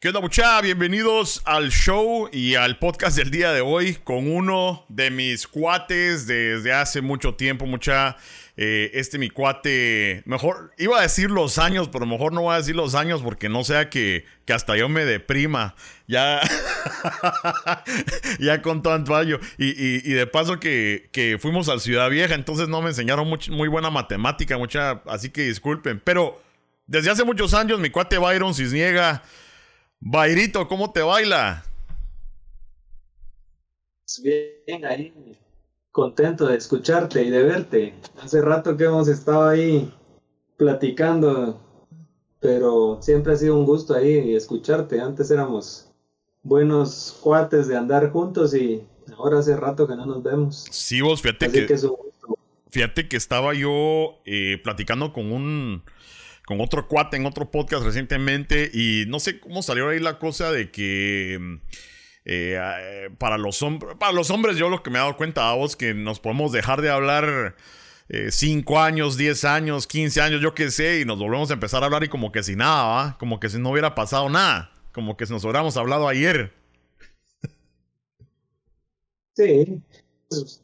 ¿Qué onda mucha? Bienvenidos al show y al podcast del día de hoy con uno de mis cuates desde hace mucho tiempo, mucha. Eh, este mi cuate, mejor, iba a decir los años, pero mejor no voy a decir los años porque no sea que, que hasta yo me deprima. Ya, ya con tanto año. Y, y, de paso que, que, fuimos a Ciudad Vieja, entonces no me enseñaron muy buena matemática, mucha, así que disculpen. Pero desde hace muchos años mi cuate Byron Cisniega Bairito, ¿cómo te baila? Bien, ahí contento de escucharte y de verte. Hace rato que hemos estado ahí platicando, pero siempre ha sido un gusto ahí escucharte. Antes éramos buenos cuates de andar juntos y ahora hace rato que no nos vemos. Sí, vos, fíjate que, fíjate que estaba yo eh, platicando con un con otro cuate en otro podcast recientemente y no sé cómo salió ahí la cosa de que mm, eh, eh, para, los para los hombres yo lo que me he dado cuenta a vos que nos podemos dejar de hablar 5 eh, años, 10 años, 15 años, yo qué sé, y nos volvemos a empezar a hablar y como que si nada, ¿va? Como que si no hubiera pasado nada, como que si nos hubiéramos hablado ayer. Sí,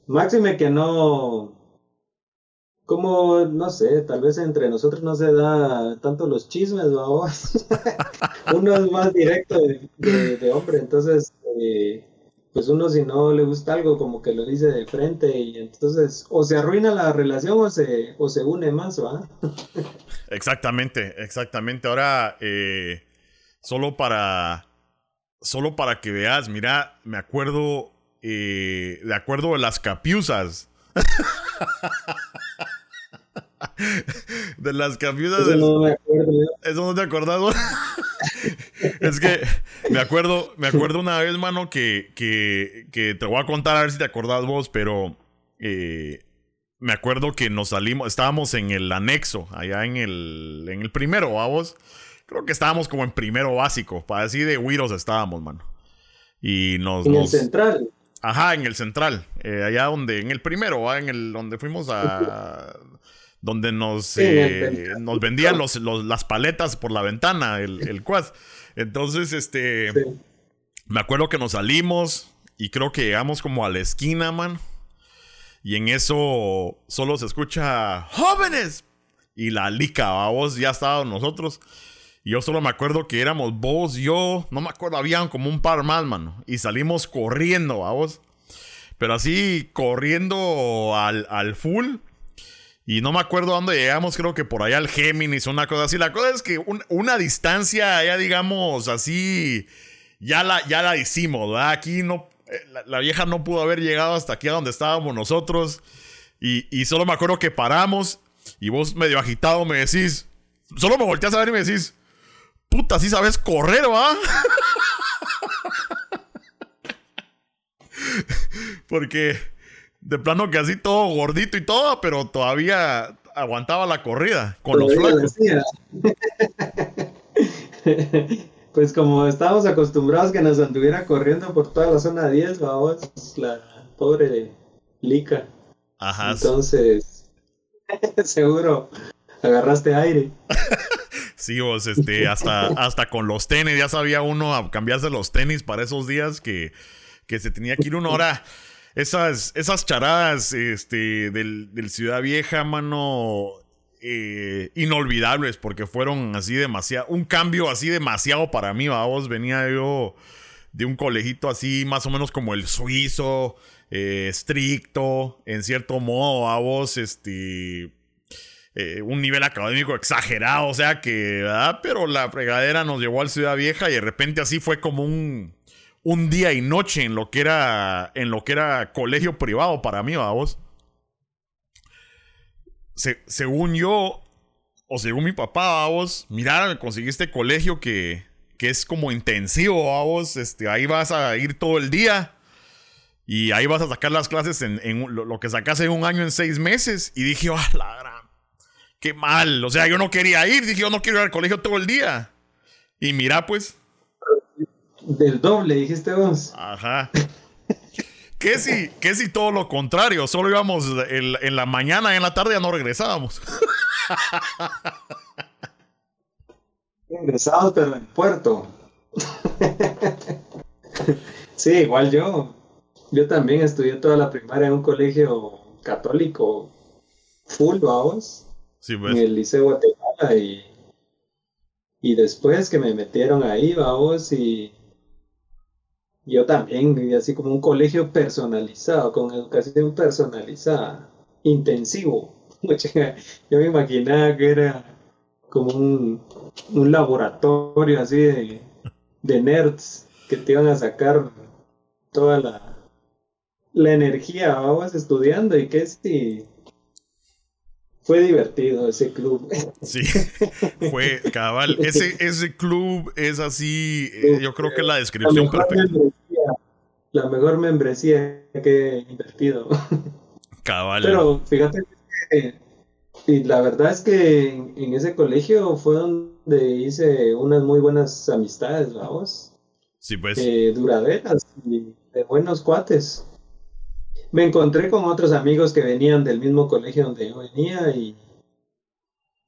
máxime que no como, no sé, tal vez entre nosotros no se da tanto los chismes, vamos. uno es más directo de, hombre, entonces, eh, pues uno si no le gusta algo, como que lo dice de frente y entonces o se arruina la relación o se, o se une más, ¿va? exactamente, exactamente. Ahora, eh, solo para, solo para que veas, mira, me acuerdo, eh, de acuerdo a las capiuzas. de las capitas. Eso no me acuerdo. Eso no te acordás, Es que me acuerdo, me acuerdo una vez, mano, que, que, que, te voy a contar a ver si te acordás vos, pero eh, me acuerdo que nos salimos, estábamos en el anexo, allá en el, en el primero, vamos. Creo que estábamos como en primero básico, para así de güiros estábamos, mano. Y nos. En el central. Ajá, en el central. Eh, allá donde, en el primero, ¿va? en el donde fuimos a donde nos, eh, nos vendían los, las paletas por la ventana, el, el quad. Entonces, este, me acuerdo que nos salimos y creo que llegamos como a la esquina, man. Y en eso solo se escucha jóvenes. Y la lica, vos ya estábamos nosotros. Y yo solo me acuerdo que éramos vos, yo, no me acuerdo, habían como un par más, mano. Y salimos corriendo, vos. Pero así, corriendo al, al full. Y no me acuerdo dónde llegamos, creo que por allá al Géminis, una cosa así. La cosa es que una distancia, ya digamos así, ya la, ya la hicimos, ¿verdad? Aquí no, eh, la, vieja no pudo haber llegado hasta aquí a donde estábamos nosotros. Y, y, solo me acuerdo que paramos y vos medio agitado me decís, solo me volteas a ver y me decís, puta, sí sabes correr, ¿va? Porque de plano que así todo gordito y todo, pero todavía aguantaba la corrida con los flacos. pues como estábamos acostumbrados que nos anduviera corriendo por toda la zona 10, vamos, la pobre Lica. Ajá. Entonces, seguro agarraste aire. sí, vos, este, hasta, hasta con los tenis, ya sabía uno a cambiarse los tenis para esos días que, que se tenía que ir una hora esas, esas charadas este, del, Ciudad Vieja, mano, eh, inolvidables porque fueron así demasiado, un cambio así demasiado para mí, vamos, venía yo de un colegito así más o menos como el suizo, eh, estricto, en cierto modo, vamos, este... Eh, un nivel académico exagerado, o sea que. Pero la fregadera nos llevó al Ciudad Vieja y de repente así fue como un, un día y noche en lo que era, en lo que era colegio privado para mí, vamos. según yo, o según mi papá, vamos, mira, conseguí este colegio que, que es como intensivo, vamos, este, ahí vas a ir todo el día. Y ahí vas a sacar las clases en, lo, que sacas en un año en seis meses. Y dije, ah, la gran, qué mal. O sea, yo no quería ir. Dije, yo no quiero ir al colegio todo el día. Y mira, pues, del doble, dijiste vos. Ajá. ¿Qué si, qué si todo lo contrario? Solo íbamos en, la mañana y en la tarde ya no regresábamos. Regresábamos, pero en puerto. sí, igual yo. Yo también estudié toda la primaria en un colegio católico full, vamos. Pues. En el Liceo Guatemala y, y después que me metieron ahí, vamos, y yo también, y así como un colegio personalizado, con educación personalizada, intensivo. Yo me imaginaba que era como un, un laboratorio así de, de nerds que te iban a sacar toda la, la energía, vamos estudiando y que si fue divertido ese club. Sí, fue cabal. Ese, ese club es así, eh, yo creo que la descripción la perfecta. la mejor membresía que he invertido. Cabal. Pero fíjate que y la verdad es que en, ese colegio fue donde hice unas muy buenas amistades, vamos. Sí, pues. Eh, duraderas y de buenos cuates me encontré con otros amigos que venían del mismo colegio donde yo venía y,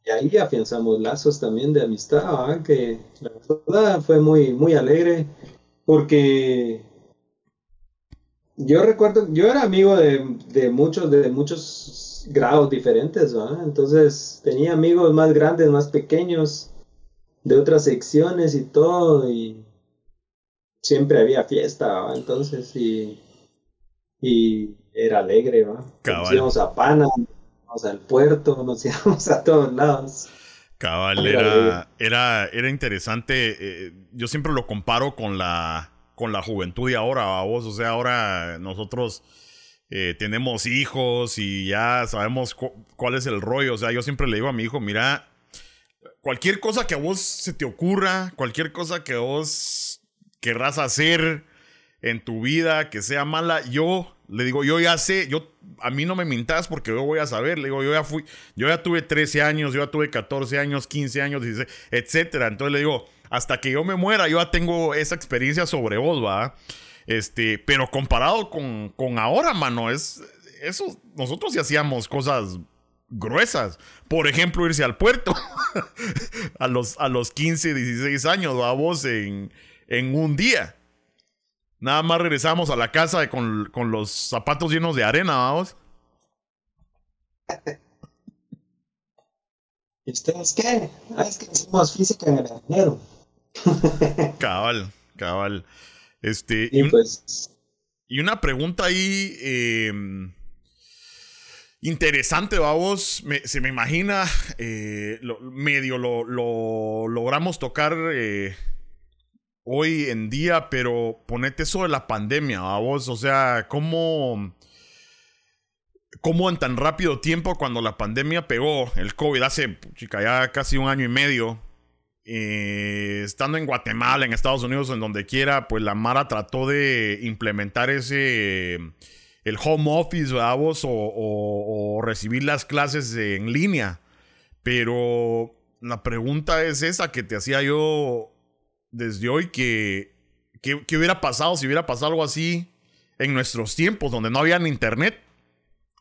ahí afianzamos lazos también de amistad, que la verdad fue muy, muy alegre porque yo recuerdo, yo era amigo de, de muchos, de muchos grados diferentes, entonces tenía amigos más grandes, más pequeños, de otras secciones y todo, y siempre había fiesta, entonces, y y era alegre, ¿no? Nos íbamos a Pana, nos íbamos al puerto, nos íbamos a todos lados. Cabal, era, era, era, interesante. Eh, yo siempre lo comparo con la, con la juventud de ahora, vos. O sea, ahora nosotros eh, tenemos hijos y ya sabemos cuál es el rollo. O sea, yo siempre le digo a mi hijo, mira, cualquier cosa que a vos se te ocurra, cualquier cosa que vos querrás hacer, en tu vida que sea mala, yo le digo, yo ya sé, yo a mí no me mintas porque yo voy a saber, le digo, yo ya fui, yo ya tuve 13 años, yo ya tuve 14 años, 15 años, etcétera. Entonces le digo, hasta que yo me muera, yo ya tengo esa experiencia sobre vos, va. Este, pero comparado con, con ahora, mano, es eso, nosotros sí hacíamos cosas gruesas. Por ejemplo, irse al puerto a, los, a los 15, 16 años, vamos, en, en un día. Nada más regresamos a la casa con, con los zapatos llenos de arena, vamos. ¿Y ustedes qué? Ah, es que hicimos física en el dinero. cabal, cabal. Este. Y, pues. Y una pregunta ahí. Em, interesante, vamos. se me imagina. Eh, medio lo, lo, logramos tocar. Eh, hoy en día, pero ponete eso de la pandemia, a vos, o sea, ¿cómo, cómo en tan rápido tiempo cuando la pandemia pegó, el COVID hace, chica, ya casi un año y medio, eh, estando en Guatemala, en Estados Unidos, en donde quiera, pues la Mara trató de implementar ese, el home office, ¿verdad vos? O recibir las clases en línea. Pero la pregunta es esa que te hacía yo desde hoy que, que, hubiera pasado si hubiera pasado algo así en nuestros tiempos, donde no había internet.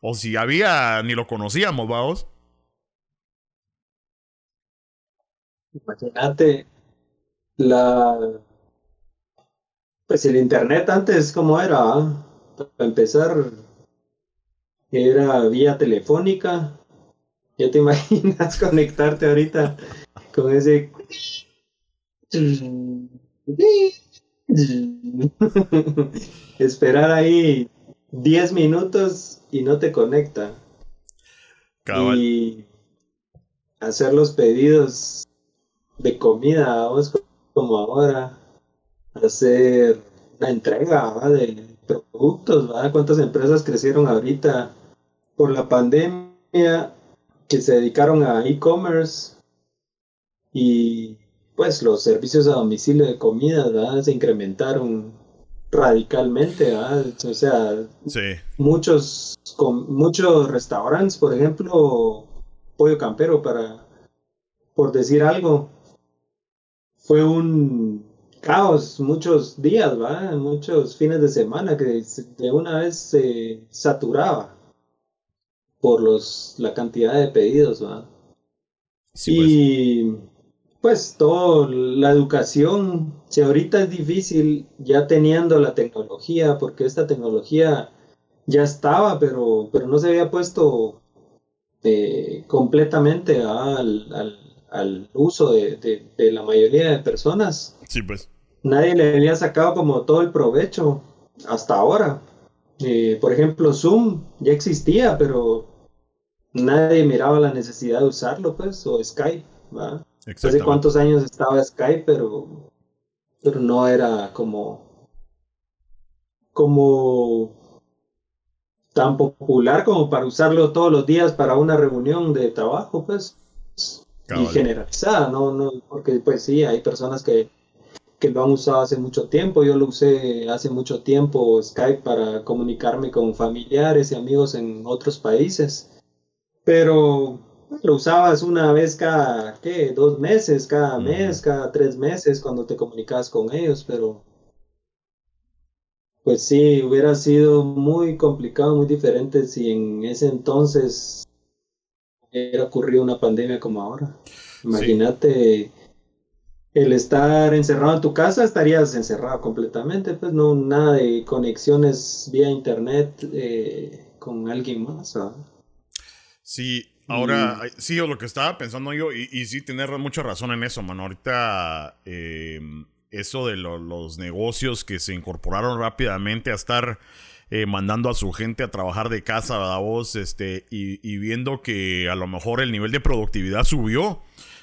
O si había, ni lo conocíamos, vamos. Imagínate la. Pues el internet antes, ¿cómo era? Para empezar, era vía telefónica. Ya te imaginas conectarte ahorita con ese Esperar ahí 10 minutos y no te conecta. Y hacer los pedidos de comida, como ahora. Hacer la entrega de productos, ¿Cuántas empresas crecieron ahorita por la pandemia que se dedicaron a e-commerce? Y pues los servicios a domicilio de comida se incrementaron radicalmente, o sea, muchos con, muchos restaurantes, por ejemplo, pollo campero para por decir algo, fue un caos muchos días, ¿va? muchos fines de semana que de una vez se saturaba por los la cantidad de pedidos, ¿va? y pues pues todo, la educación, si ahorita es difícil ya teniendo la tecnología, porque esta tecnología ya estaba, pero, pero no se había puesto eh, completamente al, al, uso de, de, la mayoría de personas. Sí, pues. Nadie le había sacado como todo el provecho hasta ahora. Eh, por ejemplo, Zoom ya existía, pero nadie miraba la necesidad de usarlo, pues, o Skype, ¿va? Hace cuántos años estaba Skype, pero, pero no era como, como tan popular como para usarlo todos los días para una reunión de trabajo, pues, y generalizada, ¿no? no Porque, pues sí, hay personas que, que lo han usado hace mucho tiempo. Yo lo usé hace mucho tiempo, Skype, para comunicarme con familiares y amigos en otros países. Pero lo usabas una vez cada, ¿qué? Dos meses, cada mes, cada tres meses cuando te comunicabas con ellos, pero pues sí, hubiera sido muy complicado, muy diferente si en ese entonces hubiera ocurrido una pandemia como ahora. Imagínate el estar encerrado en tu casa, estarías encerrado completamente, pues no, nada de conexiones vía internet eh, con alguien más. Sí, Ahora, sí, lo que estaba pensando yo, y, sí, tener mucha razón en eso, mano. Ahorita, eh, eso de los negocios que se incorporaron rápidamente a estar eh, mandando a su gente a trabajar de casa, ¿verdad vos? Este, y, viendo que a lo mejor el nivel de productividad subió,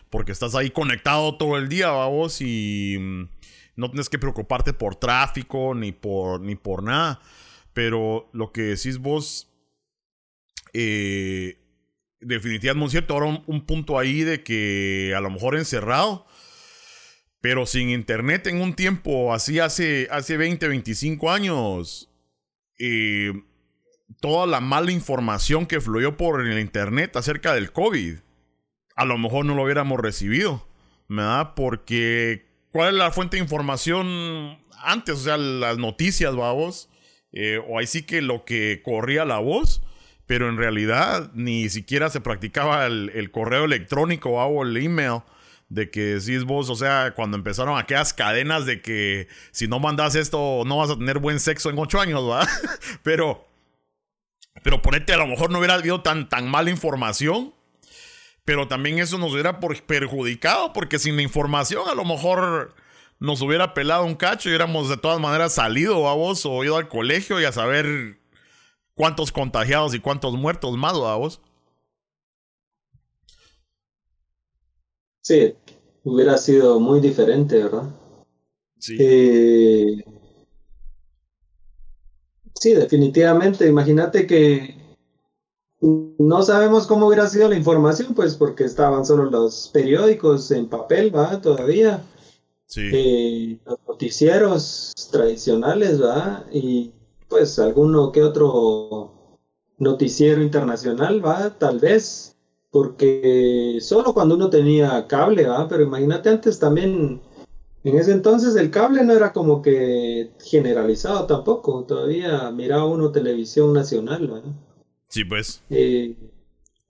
porque estás ahí conectado todo el día, ¿verdad vos? Y mm, no tienes que preocuparte por tráfico ni por, ni por nada. Pero lo que decís vos, eh, definitivamente, cierto, ahora un, punto ahí de que a lo mejor encerrado, pero sin internet en un tiempo así hace, hace 20, 25 años, eh, toda la mala información que fluyó por el internet acerca del COVID, a lo mejor no lo hubiéramos recibido, ¿verdad? Porque, ¿cuál es la fuente de información antes? O sea, las noticias, vamos, eh, o ahí sí que lo que corría la voz pero en realidad ni siquiera se practicaba el, correo electrónico o el email de que decís vos, o sea, cuando empezaron aquellas cadenas de que si no mandas esto no vas a tener buen sexo en ocho años, ¿va? pero, pero ponete, a lo mejor no hubiera habido tan, tan mala información, pero también eso nos hubiera perjudicado, porque sin la información a lo mejor nos hubiera pelado un cacho y hubiéramos de todas maneras salido a vos o ido al colegio y a saber cuántos contagiados y cuántos muertos más, vos? Sí, hubiera sido muy diferente, ¿verdad? Sí. Eh, sí, definitivamente. Imagínate que no sabemos cómo hubiera sido la información, pues porque estaban solo los periódicos en papel, ¿va? Todavía. Sí. Eh, los noticieros tradicionales, ¿va? Y pues alguno que otro noticiero internacional, va, tal vez, porque solo cuando uno tenía cable, va, pero imagínate antes también, en ese entonces el cable no era como que generalizado tampoco, todavía miraba uno televisión nacional, ¿va? Sí, pues. Eh,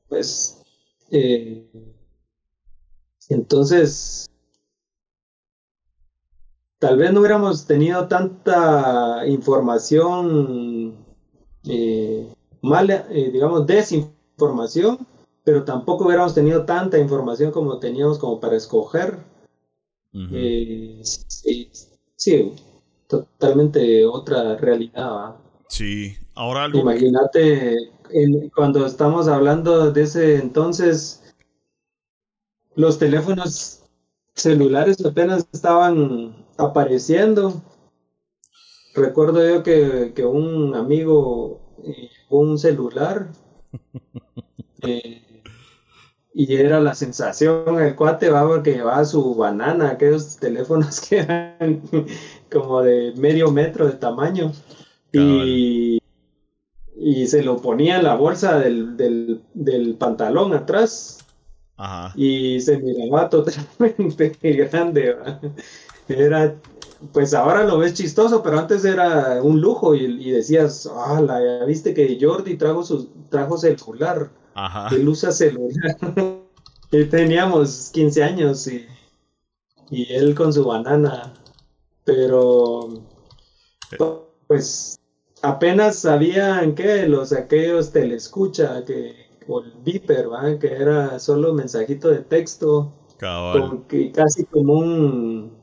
pues, eh, entonces, tal vez no hubiéramos tenido tanta información eh, mala, eh, digamos, desinformación, pero tampoco hubiéramos tenido tanta información como teníamos como para escoger. Eh, sí, totalmente otra realidad. Sí, ahora algo... Imagínate, cuando estamos hablando de ese entonces, los teléfonos celulares apenas estaban apareciendo. Recuerdo yo que, que un amigo eh, un celular eh, y era la sensación el cuate va porque llevaba su banana, aquellos teléfonos que eran como de medio metro de tamaño. Y, y se lo ponía en la bolsa del, del, del pantalón atrás y se miraba totalmente grande. Era, pues ahora lo ves chistoso, pero antes era un lujo y, decías, ah, ya viste que Jordi trajo, su, trajo celular. Ajá. Él usa celular. y teníamos 15 años y, y él con su banana. Pero, pues, apenas sabían que los aquellos telescucha, que, o el Viper, ¿va? que era solo mensajito de texto, casi como un,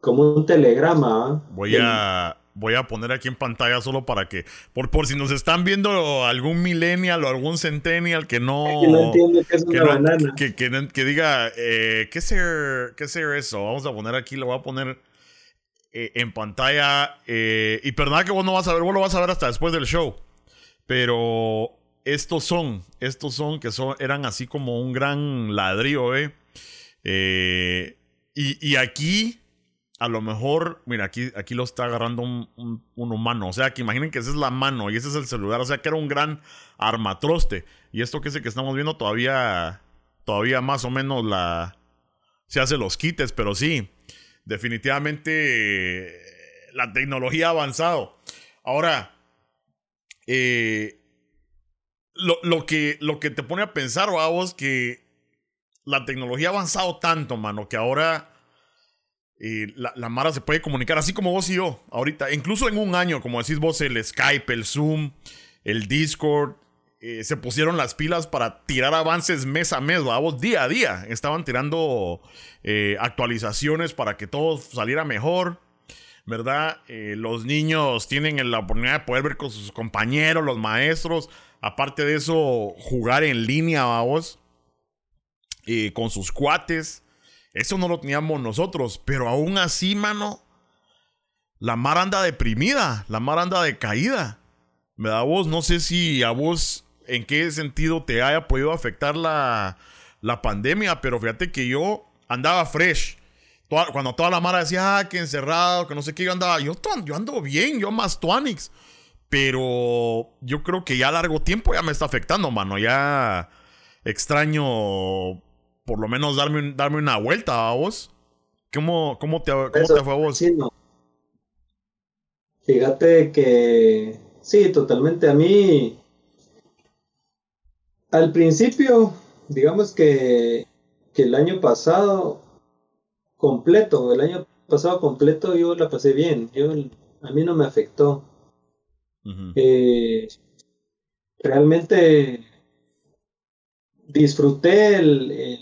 como un telegrama. Voy a voy a poner aquí en pantalla solo para que, por, por si nos están viendo algún millennial o algún centennial que no, que no entiende qué es una banana. Que, que, diga, eh, ¿qué, ser, ¿qué ser eso? Vamos a poner aquí, lo voy a poner eh, en pantalla. Eh, y perdona que vos no vas a ver, vos lo vas a ver hasta después del show. Pero estos son, estos son que son, eran así como un gran ladrillo, ¿eh? y, aquí a lo mejor, mira, aquí, aquí lo está agarrando un, un, humano. O sea, que imaginen que esa es la mano y ese es el celular. O sea, que era un gran armatroste. Y esto que es que estamos viendo todavía, todavía más o menos la... Se hace los quites, pero sí, definitivamente la tecnología ha avanzado. Ahora, eh, lo, lo, que, lo que te pone a pensar, vos, que la tecnología ha avanzado tanto, mano, que ahora la, la, Mara se puede comunicar así como vos y yo ahorita. Incluso en un año, como decís vos, el Skype, el Zoom, el Discord, eh, se pusieron las pilas para tirar avances mes a mes, vos día a día. Estaban tirando eh, actualizaciones para que todo saliera mejor. ¿Verdad? Eh, los niños tienen la oportunidad de poder ver con sus compañeros, los maestros. Aparte de eso, jugar en línea, vamos. con sus cuates. Eso no lo teníamos nosotros, pero aún así, mano, la mar anda deprimida, la mar anda decaída. Me da vos, no sé si a vos en qué sentido te haya podido afectar la, la pandemia, pero fíjate que yo andaba fresh. Cuando toda la mara decía, ah, que encerrado, que no sé qué, yo andaba, yo, yo ando bien, yo más Tuanix. Pero yo creo que ya a largo tiempo ya me está afectando, mano. Ya extraño por lo menos darme, darme una vuelta a vos. ¿Cómo, cómo, te, cómo te fue a vos? Sí, no. Fíjate que sí, totalmente. A mí, al principio, digamos que, que el año pasado completo, el año pasado completo yo la pasé bien. Yo, a mí no me afectó. eh, realmente disfruté el,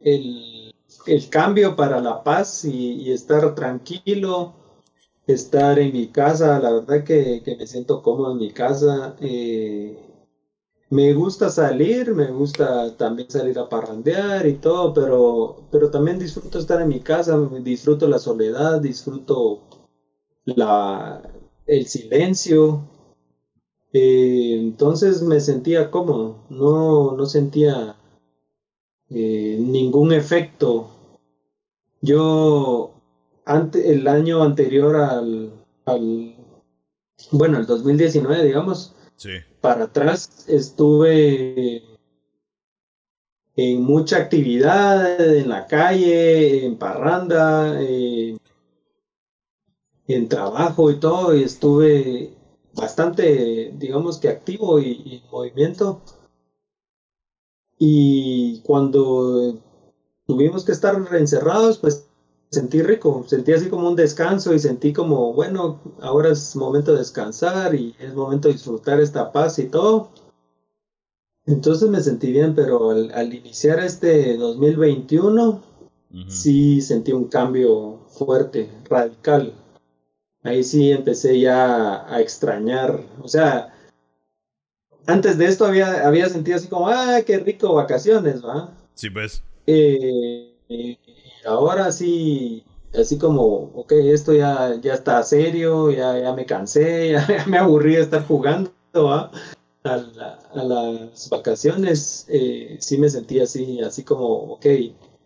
el, el cambio para la paz y, estar tranquilo, estar en mi casa, la verdad que, que me siento cómodo en mi casa. Eh, me gusta salir, me gusta también salir a parrandear y todo, pero, pero también disfruto estar en mi casa, disfruto la soledad, disfruto la, el silencio. Eh, entonces me sentía cómodo, no, no sentía eh, ningún efecto. Yo, ante, el año anterior al, al, bueno, el 2019, digamos, para atrás estuve en mucha actividad, en la calle, en parranda, en trabajo y todo, y estuve bastante, digamos que activo y en movimiento. Y cuando tuvimos que estar encerrados, pues sentí rico, sentí así como un descanso y sentí como, bueno, ahora es momento de descansar y es momento de disfrutar esta paz y todo. Entonces me sentí bien, pero al, iniciar este 2021, sí sentí un cambio fuerte, radical. Ahí sí empecé ya a extrañar, o sea, antes de esto había, había sentido así como, ah, qué rico vacaciones, ¿va? Sí, pues. Eh, ahora sí, así como, ok, esto ya, ya está serio, ya, ya me cansé, ya, me aburrí de estar jugando. A, las vacaciones eh, sí me sentí así, así como, ok,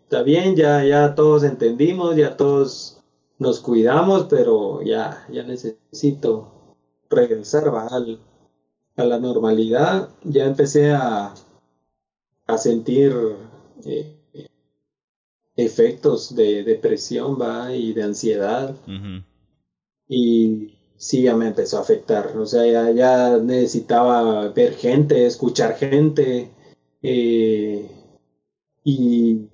está bien, ya, ya todos entendimos, ya todos nos cuidamos, pero ya, ya necesito regresar ¿va? al, a la normalidad, ya empecé a, a sentir eh, efectos de depresión ¿va? y de ansiedad. Y sí, ya me empezó a afectar. O sea, ya, ya necesitaba ver gente, escuchar gente. Eh, y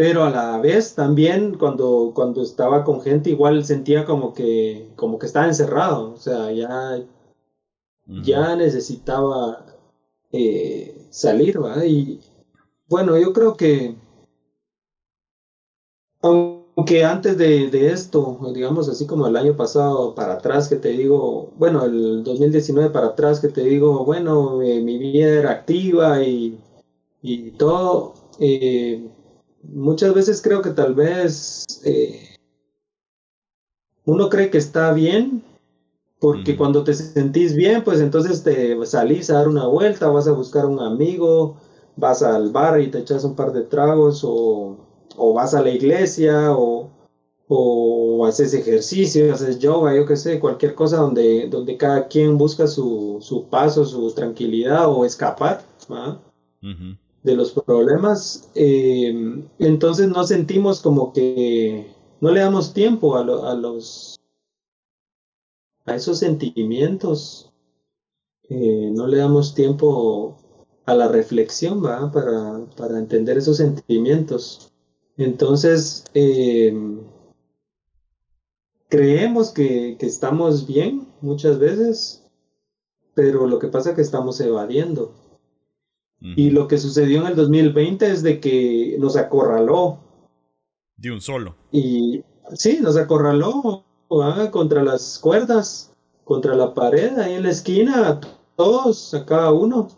pero a la vez también cuando, cuando estaba con gente igual sentía como que, como que estaba encerrado, o sea, ya, ya necesitaba eh, salir, ¿va? Y bueno, yo creo que aunque antes de, esto, digamos así como el año pasado para atrás que te digo, bueno, el 2019 para atrás que te digo, bueno, eh, mi vida era activa y, y todo, eh, muchas veces creo que tal vez eh, uno cree que está bien, porque cuando te sentís bien, pues entonces te salís a dar una vuelta, vas a buscar un amigo, vas al bar y te echas un par de tragos o o vas a la iglesia o, o haces ejercicio, haces yoga, yo qué sé, cualquier cosa donde, donde cada quien busca su, su paso, su tranquilidad o escapar de los problemas, eh, entonces no sentimos como que no le damos tiempo a, a los a esos sentimientos, eh, no le damos tiempo a la reflexión, ¿va? Para, para entender esos sentimientos. Entonces, eh, creemos que, estamos bien muchas veces, pero lo que pasa es que estamos evadiendo. Y lo que sucedió en el 2020 es de que nos acorraló. De un solo. Y sí, nos acorraló contra las cuerdas, contra la pared, ahí en la esquina, todos, a cada uno.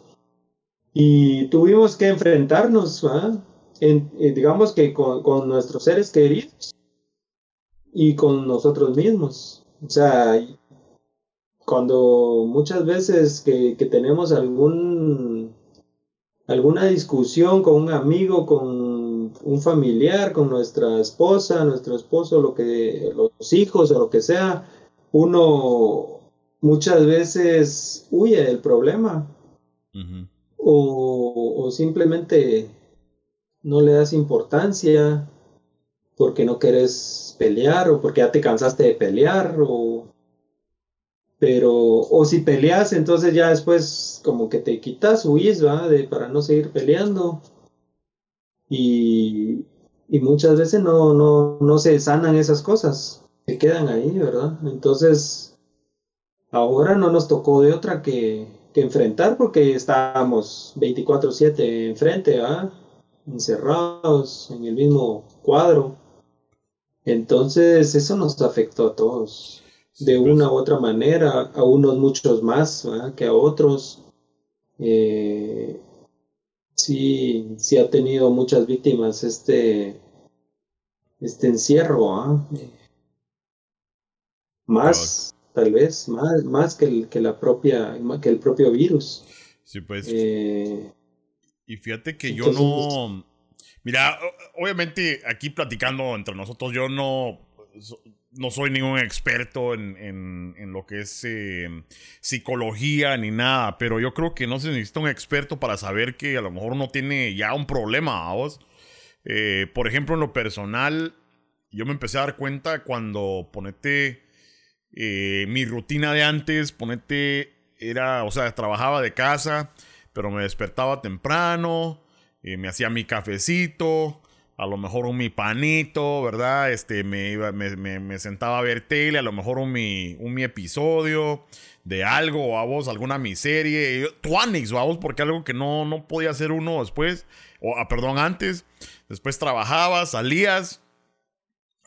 Y tuvimos que enfrentarnos, digamos que con, nuestros seres queridos y con nosotros mismos. O sea, cuando muchas veces que, tenemos algún alguna discusión con un amigo, con un familiar, con nuestra esposa, nuestro esposo, lo que, los hijos o lo que sea, uno muchas veces huye del problema. o, o, simplemente no le das importancia porque no quieres pelear o porque ya te cansaste de pelear o pero o si peleas entonces ya después como que te quitas huís va de para no seguir peleando. Y, y muchas veces no, no, no se sanan esas cosas se quedan ahí verdad entonces ahora no nos tocó de otra que, que enfrentar porque estábamos 24/7 enfrente ¿va? Encerrados en el mismo cuadro. Entonces eso nos afectó a todos, de pues. una u otra manera, a unos muchos más que a otros. Eh, sí, sí ha tenido muchas víctimas este, este encierro. Más, tal vez, más, más que, el, que la propia, que el propio virus. Sí, pues. Eh, y fíjate que yo no. Mira, obviamente aquí platicando entre nosotros, yo no, no soy ningún experto en, en, lo que es em, psicología ni nada, pero yo creo que no se necesita un experto para saber que a lo mejor uno tiene ya un problema, vos. Eh, por ejemplo, en lo personal, yo me empecé a dar cuenta cuando ponete eh, mi rutina de antes, ponete, era, o sea, trabajaba de casa pero me despertaba temprano, y me hacía mi cafecito, a lo mejor un mi panito, ¿verdad? Este, me, iba, me, me, sentaba a ver tele, a lo mejor un mi, un mi episodio de algo, a vos, alguna miserie, Tuanix, vos, porque algo que no, no podía hacer uno después, o ah, perdón, antes. Después trabajabas, salías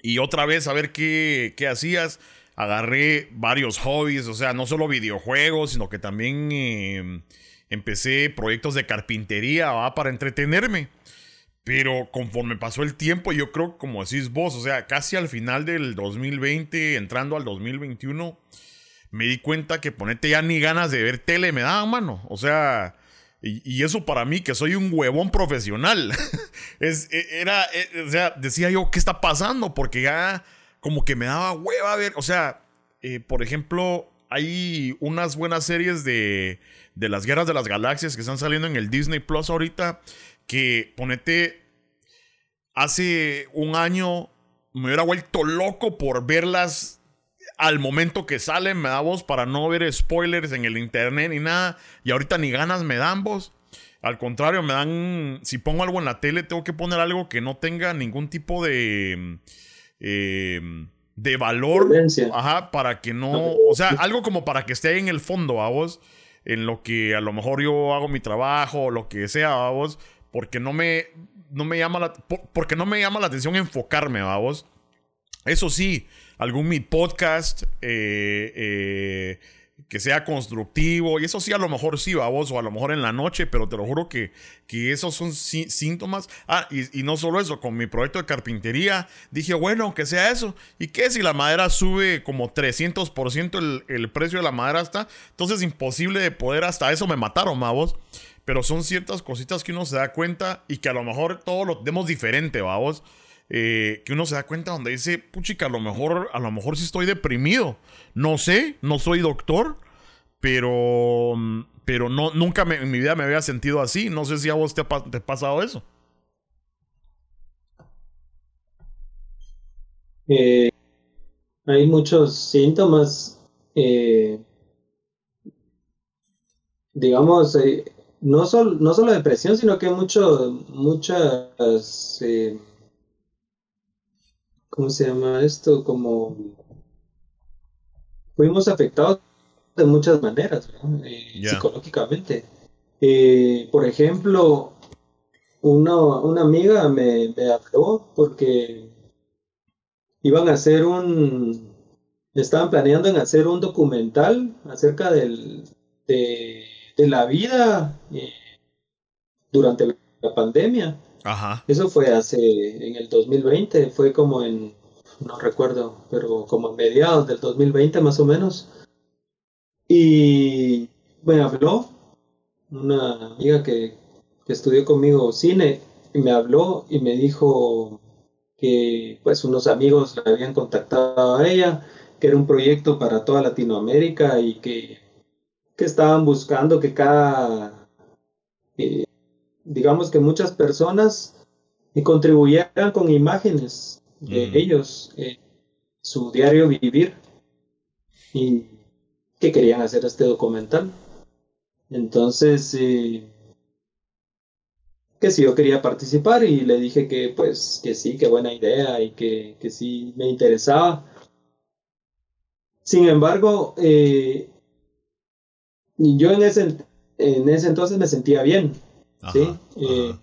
y otra vez a ver qué, qué hacías. Agarré varios hobbies, o sea, no solo videojuegos, sino que también... Em, empecé proyectos de carpintería para entretenerme. Pero conforme pasó el tiempo, yo creo, como decís vos, o sea, casi al final del 2020, entrando al 2021, me di cuenta que ponete ya ni ganas de ver tele me daban, mano. O sea, y, eso para mí, que soy un huevón profesional, es, e, era, e, o sea, decía yo, ¿qué está pasando? Porque ya como que me daba hueva ver, o sea, eh, por ejemplo, hay unas buenas series de de las guerras de las galaxias que están saliendo en el Disney Plus ahorita, que ponete, hace un año me hubiera vuelto loco por verlas al momento que salen, me da voz para no ver spoilers en el internet ni nada, y ahorita ni ganas me dan vos. Al contrario, me dan. Si pongo algo en la tele, tengo que poner algo que no tenga ningún tipo de. Eh, de valor. Ajá, para que no. O sea, algo como para que esté ahí en el fondo, a vos. En lo que a lo mejor yo hago mi trabajo lo que sea, a vos. Porque no me. No me llama la. porque no me llama la atención enfocarme, a vos. Eso sí, algún mi podcast. Eh, eh, que sea constructivo. Y eso sí, a lo mejor sí, vos, o a lo mejor en la noche, pero te lo juro que, que esos son síntomas. Ah, y, no solo eso, con mi proyecto de carpintería, dije, bueno, aunque sea eso. ¿Y qué si la madera sube como 300% el, el precio de la madera está? Entonces, imposible de poder, hasta eso me mataron, vos. Pero son ciertas cositas que uno se da cuenta y que a lo mejor todo lo tenemos diferente, vamos. Eh, que uno se da cuenta donde dice, puchica, a lo mejor, a lo mejor sí estoy deprimido. No sé, no soy doctor, pero, pero no, nunca en mi vida me había sentido así. No sé si a vos te ha, pasado eso. Eh, hay muchos síntomas, eh, digamos, no, sol, no solo depresión, sino que mucho, muchas ¿cómo se llama esto? Como fuimos afectados de muchas maneras, eh, psicológicamente. Eh, por ejemplo, una, una amiga me, me, habló porque iban a hacer un, estaban planeando en hacer un documental acerca del, de, la vida eh, durante la pandemia. Eso fue hace, en el 2020, fue como en, no recuerdo, pero como a mediados del 2020 más o menos. Y me habló una amiga que, que estudió conmigo cine, y me habló y me dijo que pues unos amigos la habían contactado a ella, que era un proyecto para toda Latinoamérica y que, que estaban buscando que cada, eh, digamos que muchas personas contribuyeran con imágenes de ellos, eh, su diario vivir, y que querían hacer este documental. Entonces, eh, que si yo quería participar y le dije que pues que sí, que buena idea y que, que sí me interesaba. Sin embargo, eh, yo en ese, en ese entonces me sentía bien, ¿sí? Eh,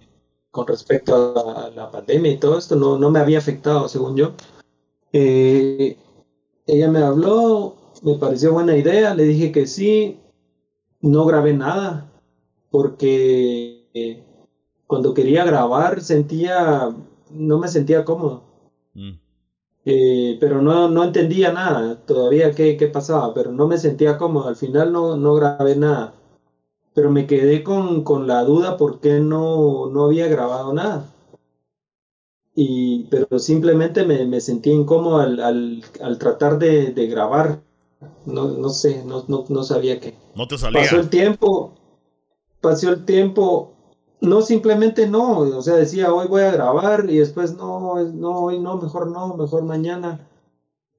con respecto a la pandemia y todo esto, no, no me había afectado, según yo. Eh, ella me habló, me pareció buena idea, le dije que sí, no grabé nada, porque eh, cuando quería grabar sentía, no me sentía cómodo. Mm. pero no, no entendía nada todavía qué, qué pasaba, pero no me sentía cómodo. Al final no, no grabé nada pero me quedé con, con la duda por qué no, no había grabado nada. Y, pero simplemente me, me sentí incómodo al, al, al tratar de, de, grabar. No, no sé, no, no, no sabía qué. No te salía. Pasó el tiempo, pasó el tiempo, no, simplemente no, o sea, decía hoy voy a grabar y después no, no, hoy no, mejor no, mejor mañana.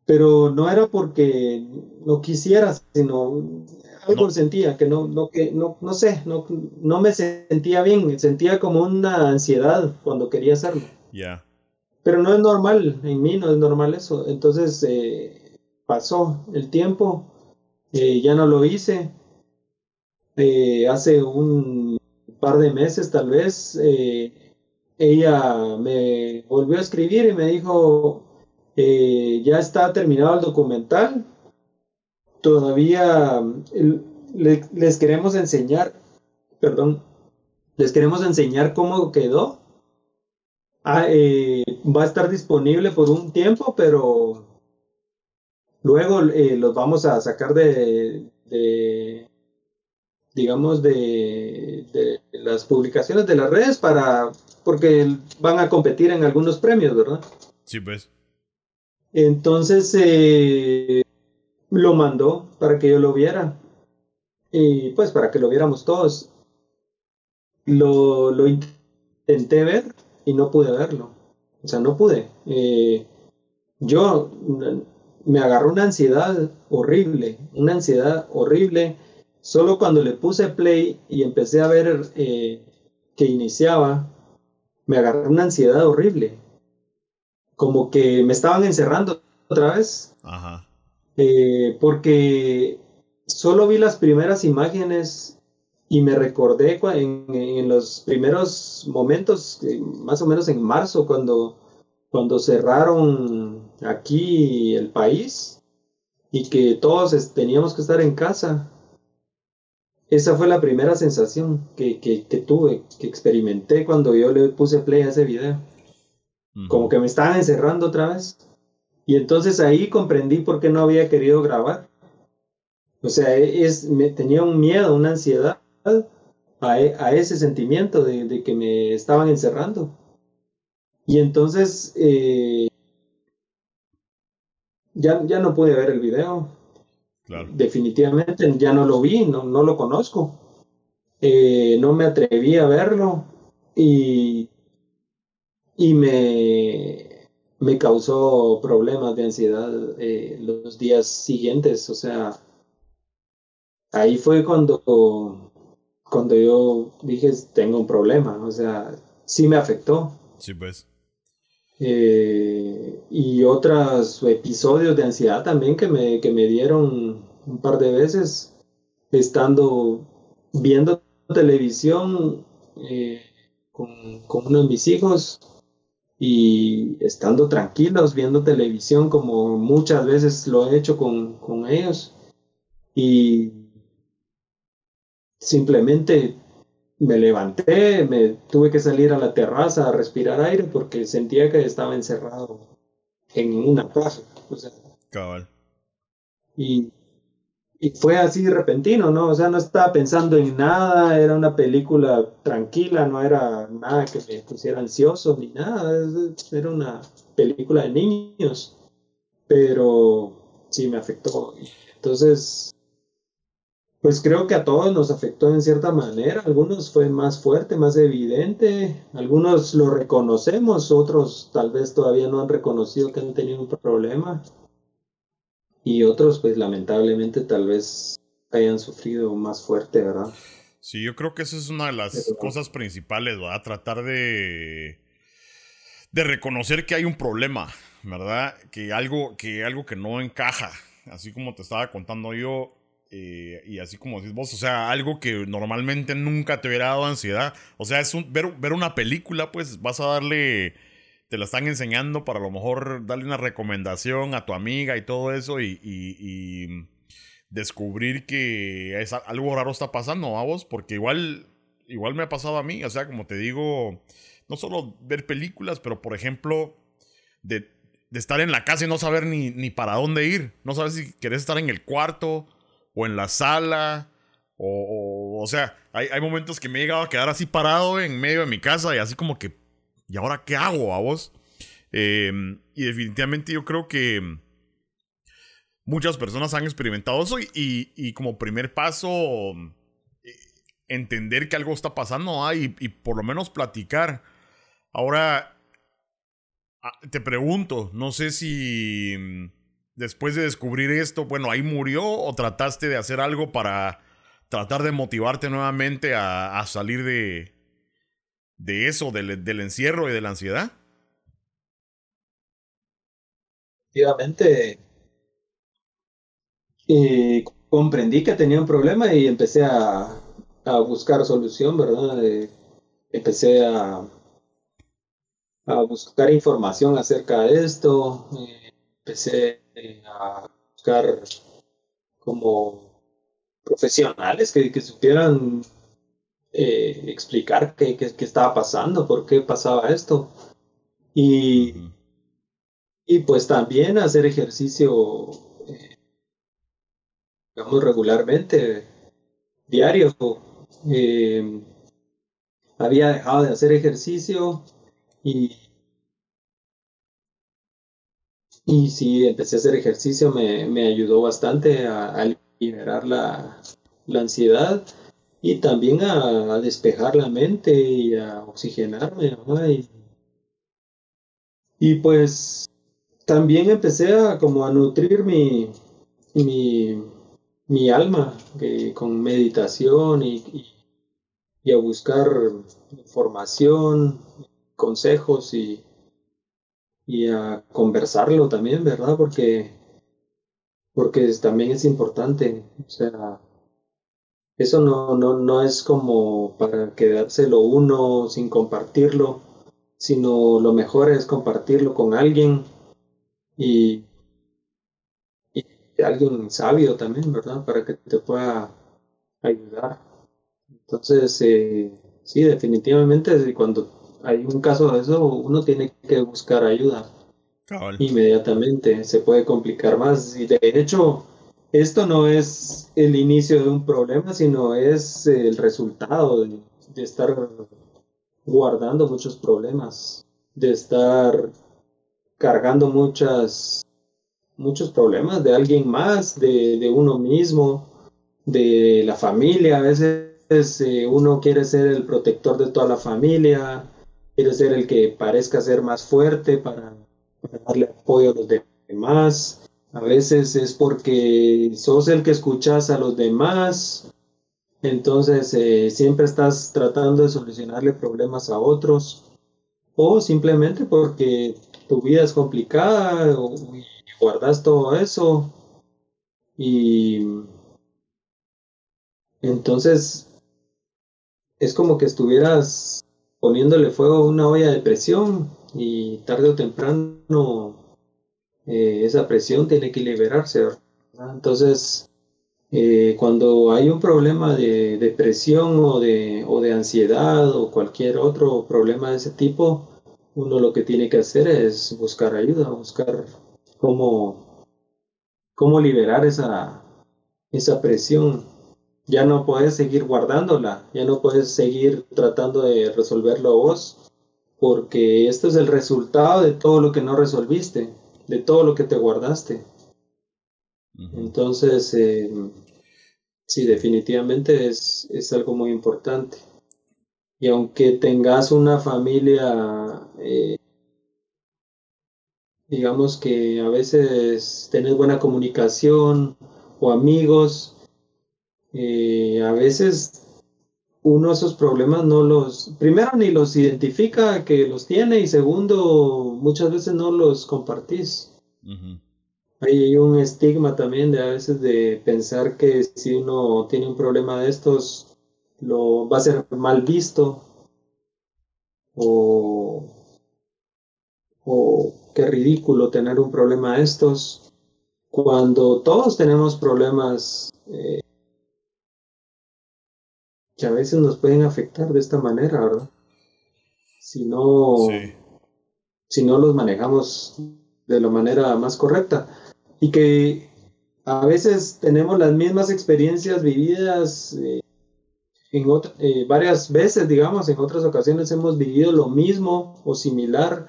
Pero no era porque no quisiera, sino algo sentía, que no, no, que no, no sé, no, no me sentía bien, sentía como una ansiedad cuando quería hacerlo. Ya. Pero no es normal, en mí no es normal eso. Entonces eh, pasó el tiempo, eh, ya no lo hice. Eh, hace un par de meses tal vez, ella me volvió a escribir y me dijo, ya está terminado el documental, todavía les queremos enseñar, perdón, les queremos enseñar cómo quedó. Ah, eh, va a estar disponible por un tiempo, pero luego eh, los vamos a sacar de, digamos, de, de, las publicaciones de las redes para, porque van a competir en algunos premios, ¿verdad? Sí, pues. Entonces, eh, lo mandó para que yo lo viera. Y pues para que lo viéramos todos. Lo, lo intenté ver y no pude verlo. O sea, no pude. Eh, yo me agarró una ansiedad horrible, una ansiedad horrible. Solo cuando le puse play y empecé a ver eh, que iniciaba, me agarró una ansiedad horrible. Como que me estaban encerrando otra vez. Ajá. Eh, porque solo vi las primeras imágenes y me recordé en, los primeros momentos, más o menos en marzo, cuando, cuando cerraron aquí el país y que todos teníamos que estar en casa. Esa fue la primera sensación que, que, tuve, que experimenté cuando yo le puse play a ese video. Como que me estaban encerrando otra vez. Y entonces ahí comprendí por qué no había querido grabar. O sea, es, me, tenía un miedo, una ansiedad a, e, a ese sentimiento de, de, que me estaban encerrando. Y entonces eh, ya, ya no pude ver el video. Definitivamente ya no lo vi, no, no lo conozco. Eh, no me atreví a verlo y, y me, me causó problemas de ansiedad eh, los días siguientes. O sea, ahí fue cuando, cuando yo dije, tengo un problema. O sea, sí me afectó. Sí, pues. Eh, y otros episodios de ansiedad también que me, que me dieron un par de veces estando viendo televisión eh, con, con, uno de mis hijos y estando tranquilos viendo televisión como muchas veces lo he hecho con, con ellos y simplemente me levanté, me tuve que salir a la terraza a respirar aire porque sentía que estaba encerrado en una casa. O sea, Cabal. Y, y fue así repentino, ¿no? O sea, no estaba pensando en nada, era una película tranquila, no era nada que me pusiera ansioso ni nada, era una película de niños, pero sí me afectó. Entonces, pues creo que a todos nos afectó en cierta manera. Algunos fue más fuerte, más evidente. Algunos lo reconocemos, otros tal vez todavía no han reconocido que han tenido un problema. Y otros, pues lamentablemente, tal vez hayan sufrido más fuerte, ¿verdad? Sí, yo creo que esa es una de las cosas principales, ¿verdad? Tratar de, de reconocer que hay un problema, ¿verdad? Que algo, que algo que no encaja. Así como te estaba contando yo, eh, y así como decís vos, o sea, algo que normalmente nunca te hubiera dado ansiedad. O sea, es un, ver, ver una película, pues vas a darle, te la están enseñando para a lo mejor darle una recomendación a tu amiga y todo eso y, y, descubrir que es, algo raro está pasando a vos, porque igual, igual me ha pasado a mí, o sea, como te digo, no solo ver películas, pero por ejemplo, de, estar en la casa y no saber ni, ni para dónde ir, no sabes si querés estar en el cuarto o en la sala. O, o, sea, hay, hay, momentos que me he llegado a quedar así parado en medio de mi casa y así como que, ¿y ahora qué hago a vos? Em, y definitivamente yo creo que muchas personas han experimentado eso y, y, como primer paso, eh, entender que algo está pasando y, por lo menos platicar. Ahora, ah, te pregunto, no sé si después de descubrir esto, bueno, ahí murió o trataste de hacer algo para tratar de motivarte nuevamente a, salir de, de eso, del, del, encierro y de la ansiedad? Efectivamente, eh, comprendí que tenía un problema y empecé a, a buscar solución, ¿verdad? Eh, empecé a, a buscar información acerca de esto. Eh, empecé a buscar como profesionales que, que supieran eh, explicar qué, qué, estaba pasando, por qué pasaba esto. Y, y pues también hacer ejercicio, eh, digamos, regularmente, diario. Eh, había dejado de hacer ejercicio y y sí, empecé a hacer ejercicio, me, me ayudó bastante a, liberar la, la, ansiedad y también a, despejar la mente y a oxigenarme. Y, y, pues también empecé a como a nutrir mi, mi, mi alma con meditación y, y a buscar información, consejos y, y a conversarlo también, ¿verdad? Porque, porque también es importante, o sea, eso no, no, no es como para quedárselo uno sin compartirlo, sino lo mejor es compartirlo con alguien y, y alguien sabio también, ¿verdad? Para que te pueda ayudar. Entonces, eh, sí, definitivamente cuando hay un caso de eso, uno tiene que buscar ayuda. Inmediatamente, se puede complicar más. Y de hecho, esto no es el inicio de un problema, sino es el resultado de, estar guardando muchos problemas, de estar cargando muchas, muchos problemas de alguien más, de, de uno mismo, de la familia. A veces eh, uno quiere ser el protector de toda la familia, quiere ser el que parezca ser más fuerte para, para darle apoyo a los demás a veces es porque sos el que escuchas a los demás, entonces eh, siempre estás tratando de solucionarle problemas a otros, o simplemente porque tu vida es complicada y guardas todo eso. Y entonces es como que estuvieras poniéndole fuego a una olla de presión y tarde o temprano eh, esa presión tiene que liberarse. Entonces, eh, cuando hay un problema de depresión o de, o de ansiedad o cualquier otro problema de ese tipo, uno lo que tiene que hacer es buscar ayuda, buscar cómo, cómo liberar esa, esa presión. Ya no puedes seguir guardándola, ya no puedes seguir tratando de resolverlo vos, porque esto es el resultado de todo lo que no resolviste de todo lo que te guardaste. Entonces, eh, sí, definitivamente es, es, algo muy importante. Y aunque tengas una familia, eh, digamos que a veces tenés buena comunicación o amigos, eh, a veces uno esos problemas no los, primero ni los identifica que los tiene y segundo, muchas veces no los compartís. Hay un estigma también de a veces de pensar que si uno tiene un problema de estos, lo va a ser mal visto o, o qué ridículo tener un problema de estos cuando todos tenemos problemas eh, que a veces nos pueden afectar de esta manera, ¿verdad? Si no, si no los manejamos de la manera más correcta. Y que a veces tenemos las mismas experiencias vividas eh, en eh, varias veces, digamos, en otras ocasiones hemos vivido lo mismo o similar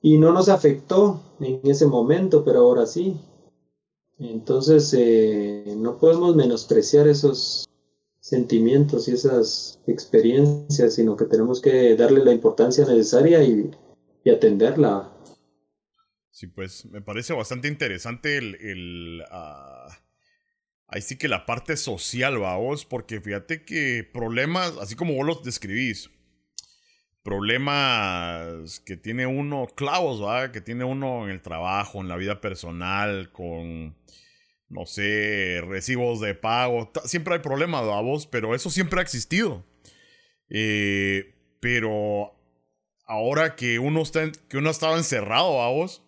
y no nos afectó en ese momento, pero ahora sí. Entonces, eh, no podemos menospreciar esos, sentimientos y esas experiencias, sino que tenemos que darle la importancia necesaria y, atenderla. Sí, pues me parece bastante interesante el... el uh, ahí sí que la parte social, va vos, porque fíjate que problemas, así como vos los describís, problemas que tiene uno, clavos, ¿va? que tiene uno en el trabajo, en la vida personal, con no sé, recibos de pago. Siempre hay problemas, vos, pero eso siempre ha existido. Eh, pero ahora que uno, está que uno estaba encerrado, vos,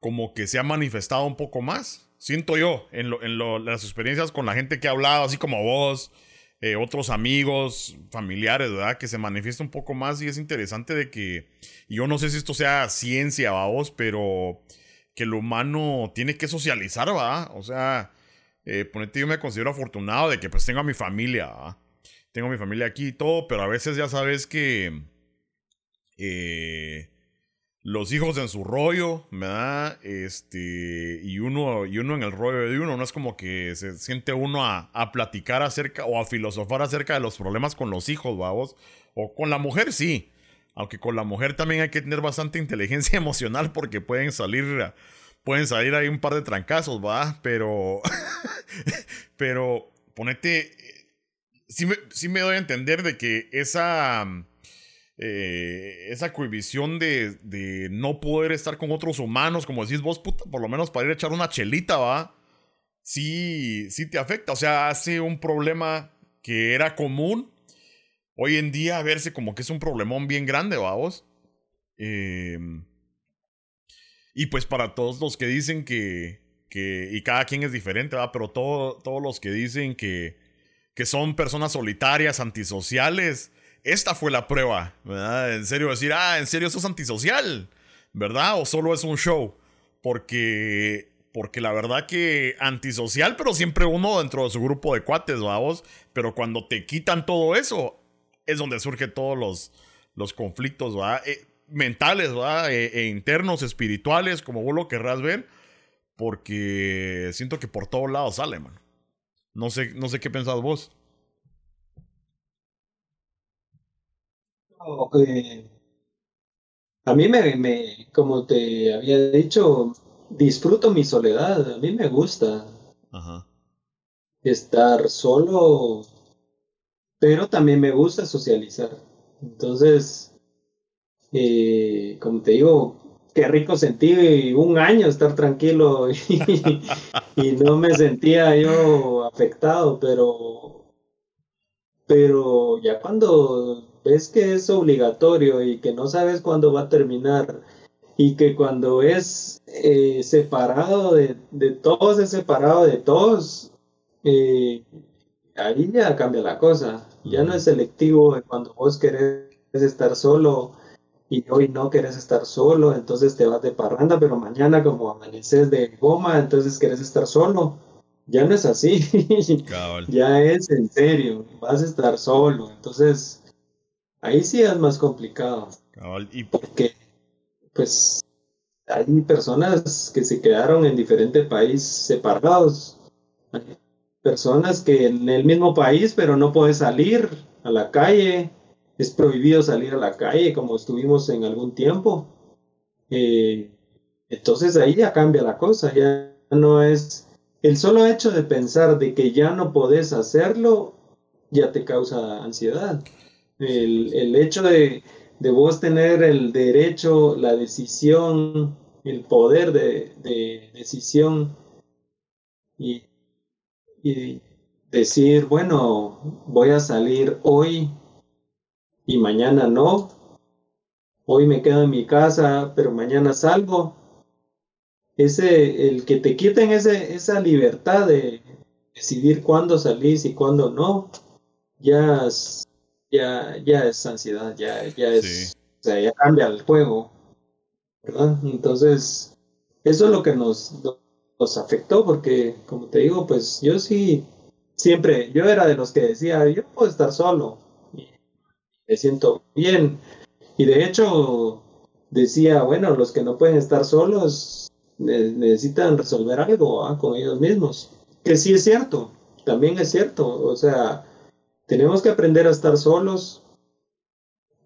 como que se ha manifestado un poco más. Siento yo, en, en las experiencias con la gente que ha hablado, así como vos, eh, otros amigos, familiares, ¿verdad? Que se manifiesta un poco más y es interesante de que, yo no sé si esto sea ciencia, vos, pero que el humano tiene que socializar, ¿va? O sea, eh, ponete, yo me considero afortunado de que pues tengo a mi familia, ¿va? Tengo mi familia aquí y todo, pero a veces ya sabes que eh, los hijos en su rollo, ¿verdad? Este, y uno, y uno en el rollo de uno, no es como que se siente uno a, a platicar acerca o a filosofar acerca de los problemas con los hijos, vamos. O con la mujer, sí. Aunque con la mujer también hay que tener bastante inteligencia emocional porque pueden salir, pueden salir ahí un par de trancazos, ¿va? Pero, pero ponete, sí me, sí me doy a entender de que esa, eh, esa cohibición de, de, no poder estar con otros humanos, como decís vos, puta, por lo menos para ir a echar una chelita, va, sí, sí te afecta. O sea, hace un problema que era común, hoy en día verse como que es un problemón bien grande, va vos. Em, y pues para todos los que dicen que, que y cada quien es diferente, ¿va? pero todo, todos los que dicen que, que son personas solitarias, antisociales, esta fue la prueba, ¿verdad? En serio decir, ah, en serio sos antisocial, ¿verdad? O solo es un show. Porque, porque la verdad que antisocial, pero siempre uno dentro de su grupo de cuates, vamos. Pero cuando te quitan todo eso, es donde surgen todos los, los conflictos, ¿verdad? Eh, mentales, ¿verdad? E, e, internos, espirituales, como vos lo querrás ver. Porque siento que por todos lados sale, man. No sé, no sé qué pensás vos. Eh, a mí me, me, como te había dicho, disfruto mi soledad. A mí me gusta estar solo, pero también me gusta socializar. Entonces, eh, como te digo, qué rico sentí un año estar tranquilo y, no me sentía yo afectado, pero, pero ya cuando ves que es obligatorio y que no sabes cuándo va a terminar y que cuando es eh, separado de, todos, es separado de todos, eh, ahí ya cambia la cosa. Ya no es selectivo cuando vos querés estar solo y hoy no querés estar solo, entonces te vas de parranda, pero mañana como amaneces de goma, entonces querés estar solo. Ya no es así. ya es en serio, vas a estar solo. Entonces, ahí sí es más complicado. Y... Porque, pues, hay personas que se quedaron en diferentes países separados. Hay personas que en el mismo país, pero no puedes salir a la calle es prohibido salir a la calle como estuvimos en algún tiempo. Eh, entonces ahí ya cambia la cosa, ya no es el solo hecho de pensar de que ya no podés hacerlo, ya te causa ansiedad. El, hecho de, vos tener el derecho, la decisión, el poder de, decisión y, y decir, bueno, voy a salir hoy y mañana no. Hoy me quedo en mi casa, pero mañana salgo. Ese, el que te quiten ese, esa libertad de decidir cuándo salís y cuándo no, ya es, ya, ya es ansiedad, ya, ya es, o sea, ya cambia el juego, ¿verdad? Entonces, eso es lo que nos, nos afectó, porque, como te digo, pues yo sí, siempre, yo era de los que decía, yo puedo estar solo, me siento bien. Y de hecho, decía, bueno, los que no pueden estar solos necesitan resolver algo ¿ah? con ellos mismos. Que sí es cierto, también es cierto. O sea, tenemos que aprender a estar solos.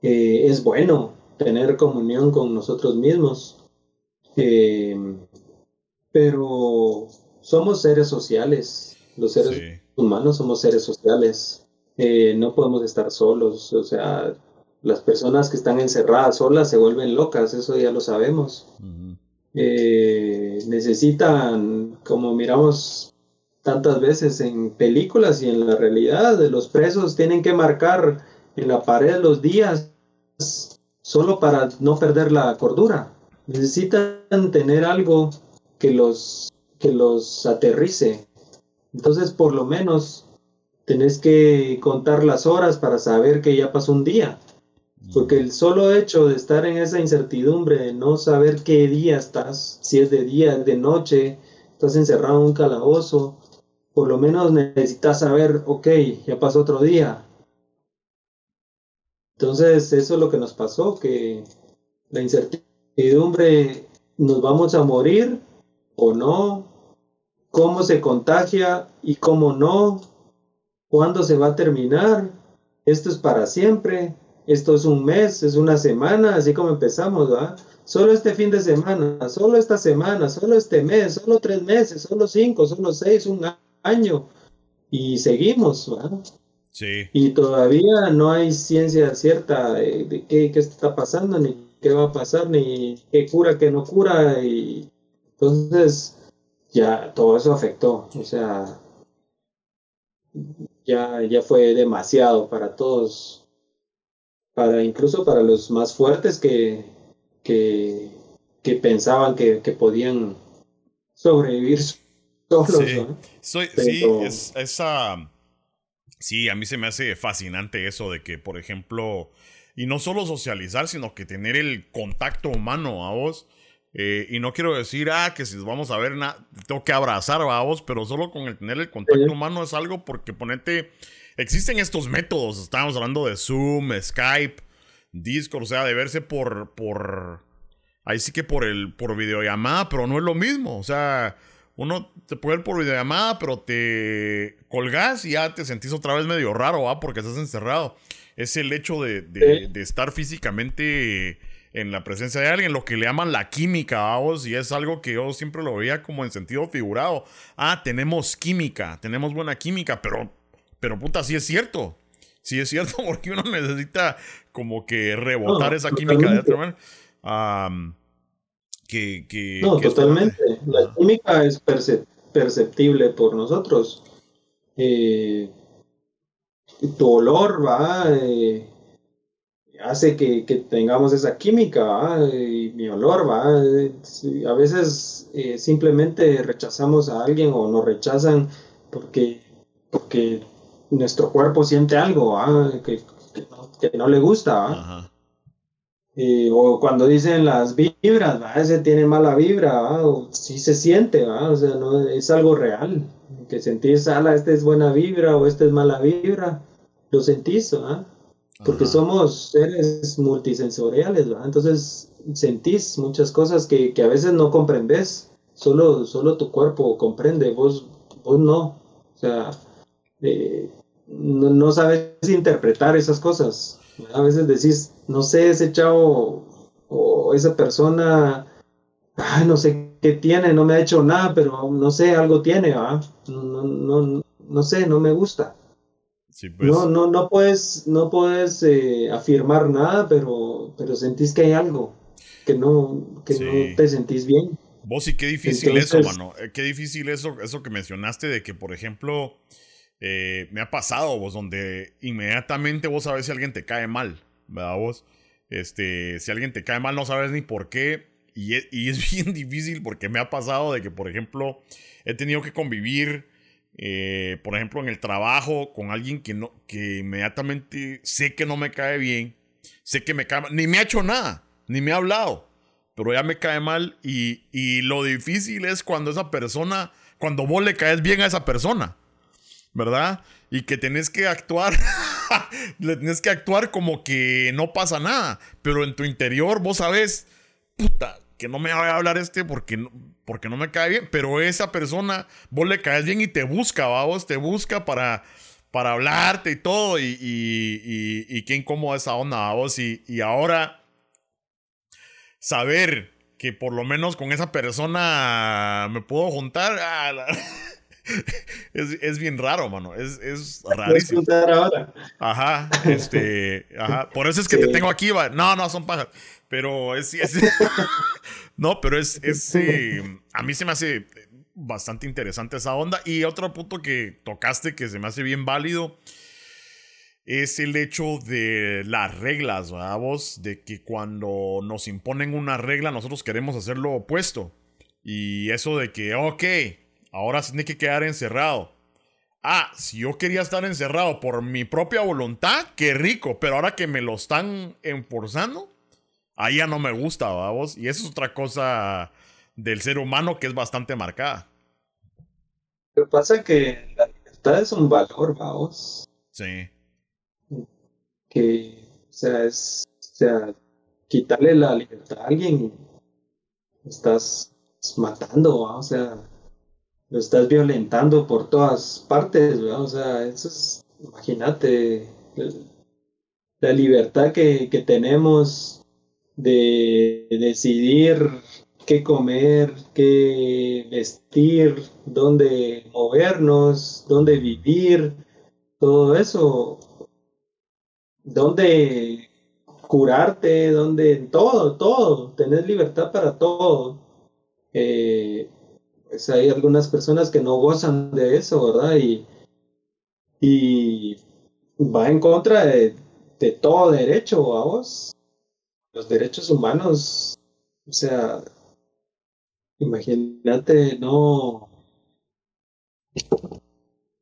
es bueno tener comunión con nosotros mismos. Eh, pero somos seres sociales. Los seres humanos somos seres sociales. Eh, no podemos estar solos, o sea, las personas que están encerradas solas se vuelven locas, eso ya lo sabemos. Eh, necesitan, como miramos tantas veces en películas y en la realidad, los presos tienen que marcar en la pared los días solo para no perder la cordura. Necesitan tener algo que los, que los aterrice. Entonces, por lo menos, tenés que contar las horas para saber que ya pasó un día. Porque el solo hecho de estar en esa incertidumbre, de no saber qué día estás, si es de día, de noche, estás encerrado en un calabozo, por lo menos necesitas saber, ok, ya pasó otro día. Entonces, eso es lo que nos pasó, que la incertidumbre, nos vamos a morir o no, cómo se contagia y cómo no, ¿Cuándo se va a terminar? Esto es para siempre. Esto es un mes, es una semana, así como empezamos, ¿va? Solo este fin de semana, solo esta semana, solo este mes, solo tres meses, solo cinco, solo seis, un año. Y seguimos, ¿va? Sí. Y todavía no hay ciencia cierta de, qué, qué, está pasando, ni qué va a pasar, ni qué cura, qué no cura. Y entonces ya todo eso afectó. O sea, ya, ya fue demasiado para todos, para incluso para los más fuertes que, que, que pensaban que, que podían sobrevivir solos. Sí, sí es, esa... Sí, a mí se me hace fascinante eso de que, por ejemplo, y no solo socializar, sino que tener el contacto humano a vos. Eh, y no quiero decir, ah, que si vamos a ver, tengo que abrazar a vos, pero solo con el tener el contacto humano es algo porque ponete, existen estos métodos, estábamos hablando de Zoom, Skype, Discord, o sea, de verse por, por, ahí sí que por el, por videollamada, pero no es lo mismo, o sea, uno te puede ver por videollamada, pero te colgas y ya te sentís otra vez medio raro, ¿va? Porque estás encerrado. Es el hecho de, de estar físicamente en la presencia de alguien, lo que le llaman la química, vamos, y es algo que yo siempre lo veía como en sentido figurado. Ah, tenemos química, tenemos buena química, pero, pero puta, sí es cierto. Sí es cierto, porque uno necesita como que rebotar esa química de otra manera. que, que, no, totalmente. La química es perceptible por nosotros. Eh, tu olor va, eh, hace que, tengamos esa química, y mi olor, ¿va? A veces eh, simplemente rechazamos a alguien o nos rechazan porque, porque nuestro cuerpo siente algo que, que, no, le gusta. Eh, o cuando dicen las vibras, ¿va? ese tiene mala vibra, o sí se siente, o sea, no es algo real. Que sentís, ala, esta es buena vibra o esta es mala vibra, lo sentís, ¿ah? Porque somos seres multisensoriales, ¿verdad? Entonces sentís muchas cosas que, que, a veces no comprendes, solo, solo tu cuerpo comprende, vos, vos no. O sea, eh, no, no, sabes interpretar esas cosas. A veces decís, no sé, ese chavo o esa persona, ay, no sé qué tiene, no me ha hecho nada, pero no sé, algo tiene, ¿verdad? No, no, no sé, no me gusta. Pues. No, no, no puedes, no puedes eh, afirmar nada, pero, pero sentís que hay algo, que no, que no te sentís bien. Vos sí, qué difícil eso, mano. Eh, qué difícil eso, eso que mencionaste de que, por ejemplo, eh, me ha pasado, vos, donde inmediatamente vos sabes si alguien te cae mal, ¿verdad vos? Este, si alguien te cae mal no sabes ni por qué. Y y es bien difícil porque me ha pasado de que, por ejemplo, he tenido que convivir eh, por ejemplo, en el trabajo con alguien que, no, que inmediatamente sé que no me cae bien, sé que me cae mal, ni me ha hecho nada, ni me ha hablado, pero ya me cae mal y, y lo difícil es cuando esa persona, cuando vos le caes bien a esa persona, ¿verdad? Y que tenés que actuar, le tenés que actuar como que no pasa nada, pero en tu interior vos sabes, puta, que no me va a hablar este porque no, porque no me cae bien, pero esa persona, vos le caes bien y te busca, vos te busca para, para hablarte y todo, y, y, y, qué incómoda esa onda, vos, y, y ahora saber que por lo menos con esa persona me puedo juntar, ah, es, es, bien raro, mano. Es, es rarísimo. ahora? Ajá, este, ajá. Por eso es que te tengo aquí, va. No, no, son pajas. Pero es, es no, pero es, es a mí se me hace bastante interesante esa onda. Y otro punto que tocaste que se me hace bien válido es el hecho de las reglas, ¿verdad? Vos, de que cuando nos imponen una regla, nosotros queremos hacer lo opuesto. Y eso de que, ok, ahora tiene que quedar encerrado. Ah, si yo quería estar encerrado por mi propia voluntad, qué rico, pero ahora que me lo están enforzando, ahí ya no me gusta, vamos. Y eso es otra cosa del ser humano que es bastante marcada. Lo que pasa es que la libertad es un valor, vamos. Sí. Que, o sea, es, o sea, quitarle la libertad a alguien, estás matando, o sea, lo estás violentando por todas partes, o sea, eso es, imagínate, la libertad que, que tenemos de decidir qué comer, qué vestir, dónde movernos, dónde vivir. todo eso, donde curarte, donde todo, todo, tener libertad para todo. Eh, pues hay algunas personas que no gozan de eso, ¿verdad? Y, y va en contra de, de todo derecho, a vos. Los derechos humanos, o sea, imagínate, no,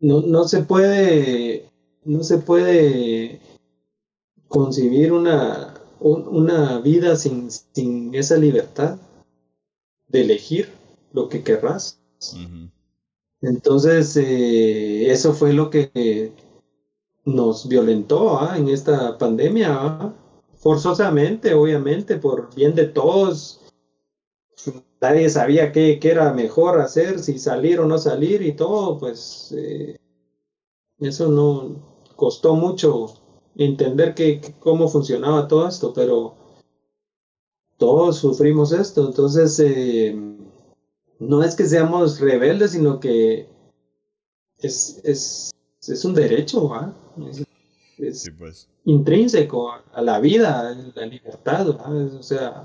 no, no se puede, no se puede concebir una, una vida sin, sin esa libertad de elegir lo que querrás. Entonces, eh, eso fue lo que nos violentó ¿ah? en esta pandemia, ¿ah? Forzosamente, obviamente, por bien de todos. Nadie sabía qué, qué, era mejor hacer, si salir o no salir y todo, pues eh, eso no costó mucho entender que, cómo funcionaba todo esto, pero todos sufrimos esto, entonces eh, no es que seamos rebeldes, sino que es, es, es un derecho, es, pues. intrínseco a la vida, la libertad, o sea,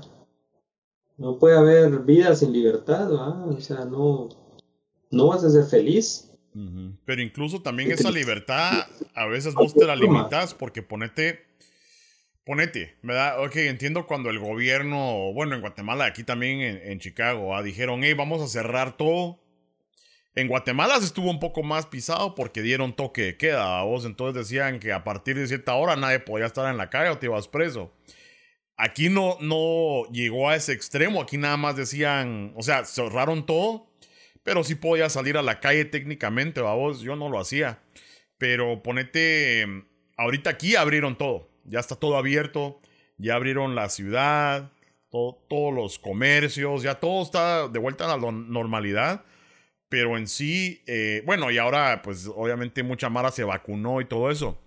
no puede haber vida sin libertad, o sea, no, no vas a ser feliz. Pero incluso también esa libertad a veces vos te la limitas porque ponete, ponete, ¿verdad? Ok, entiendo cuando el gobierno, bueno, en Guatemala, aquí también en, Chicago, ah, dijeron, hey, vamos a cerrar todo. En Guatemala se estuvo un poco más pisado porque dieron toque de queda vos, entonces decían que a partir de cierta hora nadie podía estar en la calle o te ibas preso. Aquí no, no llegó a ese extremo, aquí nada más decían, o sea, cerraron todo pero sí podía salir a la calle técnicamente, vamos, yo no lo hacía. Pero ponete, ahorita aquí abrieron todo, ya está todo abierto, ya abrieron la ciudad, todos los comercios, ya todo está de vuelta a la normalidad. Pero en sí, eh, bueno, y ahora pues obviamente mucha Mara se vacunó y todo eso.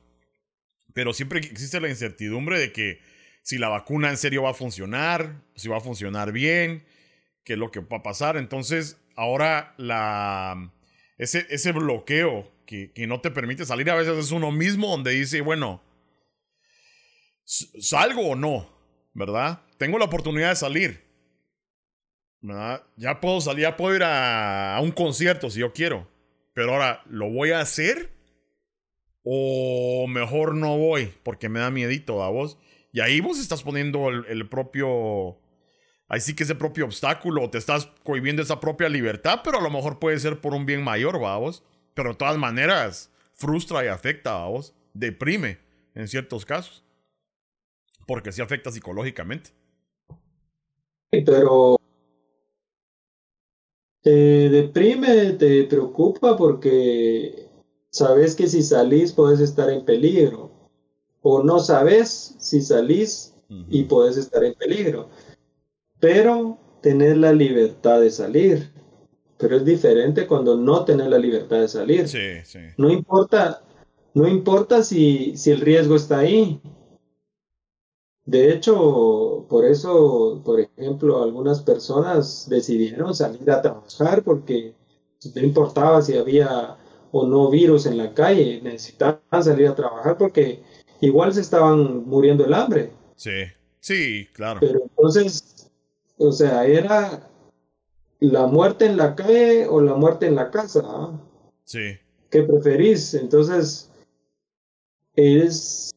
Pero siempre existe la incertidumbre de que si la vacuna en serio va a funcionar, si va a funcionar bien, qué es lo que va a pasar. Entonces, ahora la, ese, ese bloqueo que, que, no te permite salir a veces es uno mismo donde dice, bueno, salgo o no, ¿verdad? Tengo la oportunidad de salir. ¿Verdad? Ya puedo salir, ya puedo ir a, a un concierto si yo quiero. Pero ahora, ¿lo voy a hacer? O mejor no voy porque me da miedito a vos. Y ahí vos estás poniendo el, el propio ahí sí que ese propio obstáculo, te estás cohibiendo esa propia libertad, pero a lo mejor puede ser por un bien mayor, vamos. Pero de todas maneras, frustra y afecta, vamos. Deprime en ciertos casos. Porque sí afecta psicológicamente. Pero te deprime, te preocupa porque sabes que si salís puedes estar en peligro. O no sabes si salís y puedes estar en peligro pero tener la libertad de salir. Pero es diferente cuando no tener la libertad de salir. Sí, sí. No importa, no importa si, si el riesgo está ahí. De hecho, por eso, por ejemplo, algunas personas decidieron salir a trabajar porque no importaba si había o no virus en la calle, necesitaban salir a trabajar porque igual se estaban muriendo el hambre. Sí, sí, claro. Pero entonces o sea, era la muerte en la calle o la muerte en la casa. ¿ah? Sí. ¿Qué preferís? Entonces, es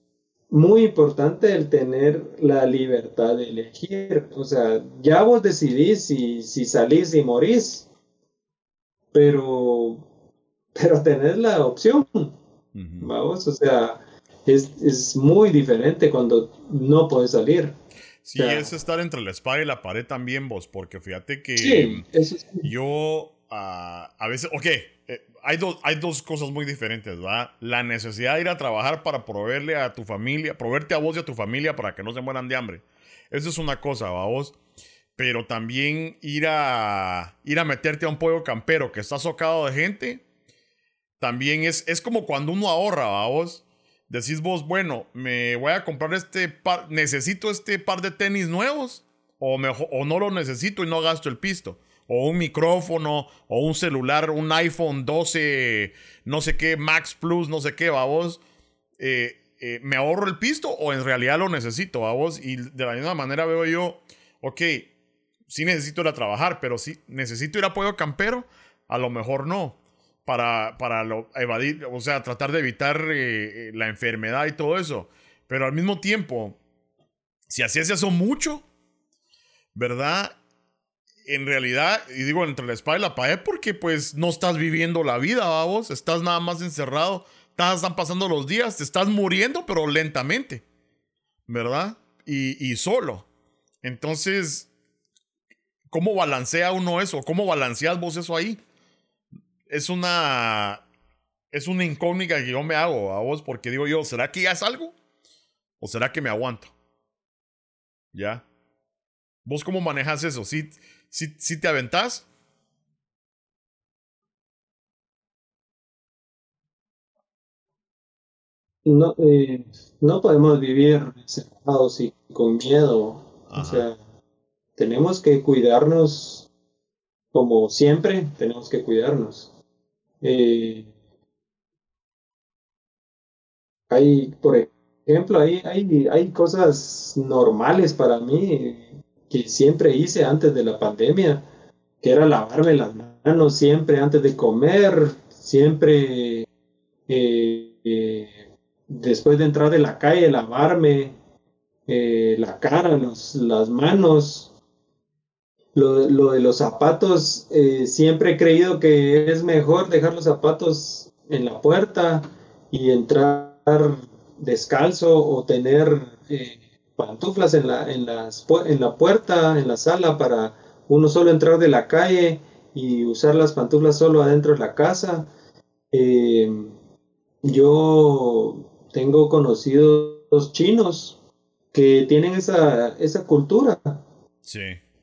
muy importante el tener la libertad de elegir. O sea, ya vos decidís si, si salís y morís, pero, pero tenés la opción. Vamos, o sea, es, es muy diferente cuando no puedes salir. Sí, es estar entre la espada y la pared también vos, porque fíjate que yo a veces, ok, eh, hay, dos, hay dos cosas muy diferentes, ¿verdad? La necesidad de ir a trabajar para proveerle a tu familia, proveerte a vos y a tu familia para que no se mueran de hambre. Eso es una cosa, ¿va vos? Pero también ir a, ir a meterte a un pollo campero que está socado de gente, también es, es como cuando uno ahorra, ¿va vos? decís vos, bueno, me voy a comprar este par, necesito este par de tenis nuevos o, mejor, o no lo necesito y no gasto el pisto. O un micrófono, o un celular, un iPhone 12, no sé qué, Max Plus, no sé qué, vamos, eh, eh, ¿me ahorro el pisto o en realidad lo necesito, vos? Y de la misma manera veo yo, ok, sí necesito ir a trabajar, pero si necesito ir a apoyo campero, a lo mejor no. Para, para lo, evadir, o sea, tratar de evitar eh, eh, la enfermedad y todo eso. Pero al mismo tiempo, si hacías eso mucho, ¿verdad? En realidad, y digo entre la espada y la pared, porque pues no estás viviendo la vida, vamos, estás nada más encerrado, están pasando los días, te estás muriendo, pero lentamente, ¿verdad? Y, y solo. Entonces, ¿Cómo balancea uno eso? ¿Cómo balanceas vos eso ahí? Es una. Es una incógnita que yo me hago a vos porque digo yo, ¿será que ya es algo? ¿O será que me aguanto? ¿Ya? ¿Vos cómo manejas eso? ¿Sí, sí, te aventás? No, eh, no podemos vivir separados y con miedo. O sea, tenemos que cuidarnos como siempre, tenemos que cuidarnos. Eh, hay, por ejemplo, hay, hay, hay cosas normales para mí que siempre hice antes de la pandemia, que era lavarme las manos siempre antes de comer, siempre eh, eh, después de entrar de la calle, lavarme la cara, las manos, lo, de los zapatos, eh, siempre he creído que es mejor dejar los zapatos en la puerta y entrar descalzo o tener eh, pantuflas en la, en, las, en la puerta, en la sala, para uno solo entrar de la calle y usar las pantuflas solo adentro de la casa. Eh, yo tengo conocidos chinos que tienen esa, esa cultura. Sí.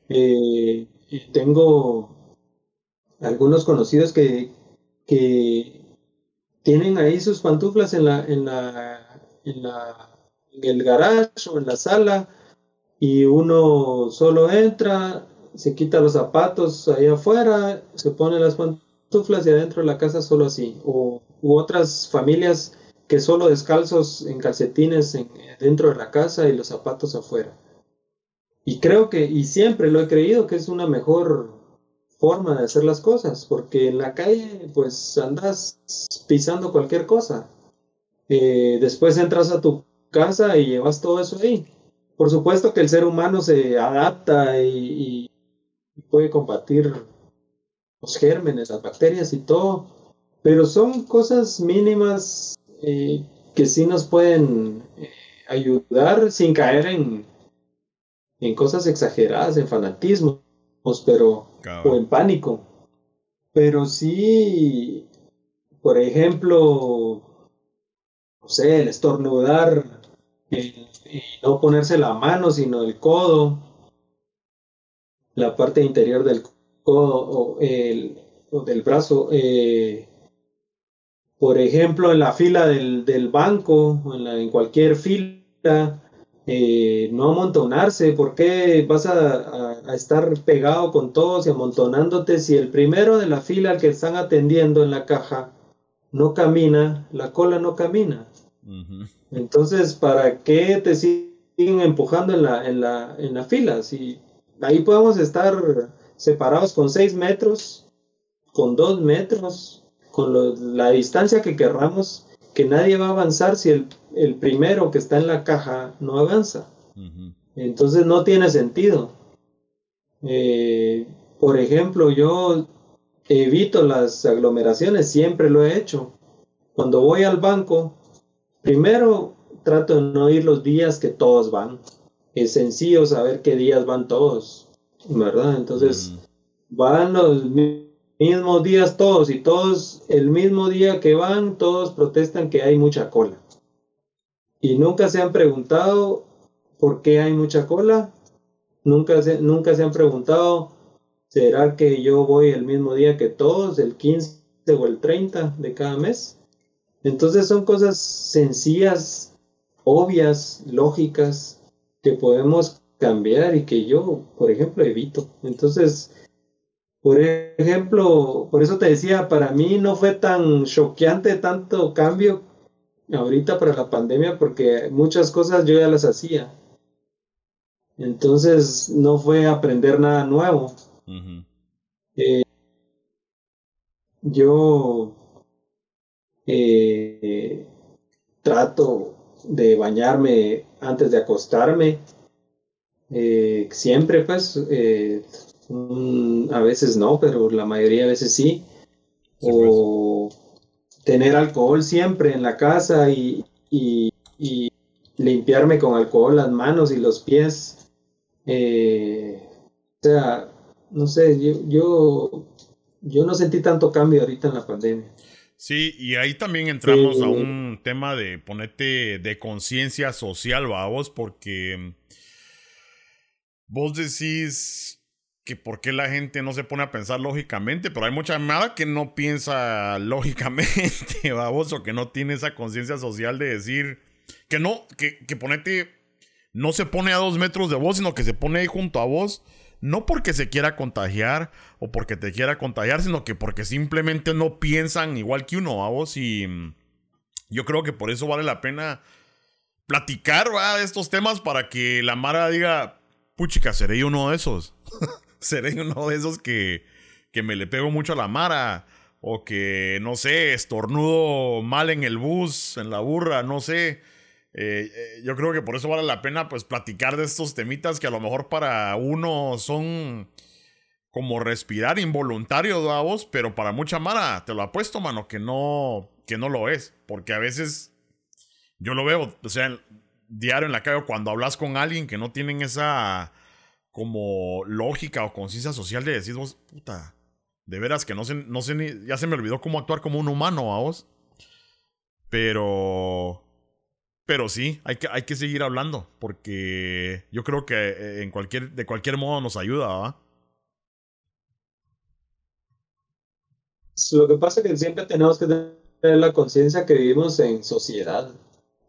Eh, tengo algunos conocidos que, que tienen ahí sus pantuflas en la, en la, en la, en el garage o en la sala y uno solo entra, se quita los zapatos ahí afuera, se pone las pantuflas y adentro de la casa solo así. O u otras familias que solo descalzos en calcetines en, dentro de la casa y los zapatos afuera. Y creo que, y siempre lo he creído, que es una mejor forma de hacer las cosas, porque en la calle pues andas pisando cualquier cosa. Eh, después entras a tu casa y llevas todo eso ahí. Por supuesto que el ser humano se adapta y, puede combatir los gérmenes, las bacterias y todo, pero son cosas mínimas eh, que sí nos pueden eh, ayudar sin caer en, en cosas exageradas, en fanatismos, pero, o en pánico. Pero sí, por ejemplo, no sé, el estornudar y no ponerse la mano, sino el codo, la parte interior del codo o, el, del brazo. Eh, por ejemplo, en la fila del, del banco, en, la, en cualquier fila, eh, no amontonarse, ¿por qué vas a, estar pegado con todos y amontonándote si el primero de la fila al que están atendiendo en la caja no camina, la cola no camina? Entonces, ¿para qué te siguen empujando en la, en la, en la fila? Si ahí podemos estar separados con seis metros, con dos metros, con la distancia que querramos, que nadie va a avanzar si el el primero que está en la caja no avanza. Entonces no tiene sentido. Eh, por ejemplo, yo evito las aglomeraciones, siempre lo he hecho. Cuando voy al banco, primero trato de no ir los días que todos van. Es sencillo saber qué días van todos, ¿verdad? Entonces, van los mismos días todos y todos, el mismo día que van, todos protestan que hay mucha cola y nunca se han preguntado por qué hay mucha cola, nunca se, nunca se han preguntado, ¿será que yo voy el mismo día que todos, el 15 o el 30 de cada mes? Entonces son cosas sencillas, obvias, lógicas, que podemos cambiar y que yo, por ejemplo, evito. Entonces, Por ejemplo, por eso te decía, para mí no fue tan choqueante tanto cambio ahorita para la pandemia porque muchas cosas yo ya las hacía. Entonces no fue aprender nada nuevo. eh, yo eh, trato de bañarme antes de acostarme. Eh, siempre, pues, eh, a veces no, pero la mayoría de veces sí. o pues. tener alcohol siempre en la casa y, y, limpiarme con alcohol las manos y los pies. Eh, o sea, no sé, yo, yo, yo no sentí tanto cambio ahorita en la pandemia. Sí, y ahí también entramos a un tema de ponerte de conciencia social, vos, porque vos decís que por qué la gente no se pone a pensar lógicamente, pero hay mucha nada que no piensa lógicamente, vos, o que no tiene esa conciencia social de decir que no, que, que ponete, no se pone a dos metros de vos, sino que se pone ahí junto a vos no porque se quiera contagiar o porque te quiera contagiar, sino que porque simplemente no piensan igual que uno, a vos. Y mm, yo creo que por eso vale la pena platicar de estos temas para que la Mara diga, puchica, seré uno de esos. seré uno de esos que, que me le pego mucho a la Mara. O que, no sé, estornudo mal en el bus, en la burra, no sé. Eh, eh, yo creo que por eso vale la pena pues platicar de estos temitas que a lo mejor para uno son como respirar involuntario, vos, pero para mucha mara, te lo apuesto, mano, que no, que no lo es. Porque a veces yo lo veo, o sea, diario en la calle, cuando hablas con alguien que no tienen esa como lógica o conciencia social de decir vos, puta, de veras que no sé, no sé ni, ya se me olvidó cómo actuar como un humano, a vos. Pero pero sí, hay que, hay que seguir hablando, porque yo creo que eh, en cualquier, de cualquier modo nos ayuda, ¿va? Lo que pasa es que siempre tenemos que tener la conciencia que vivimos en sociedad.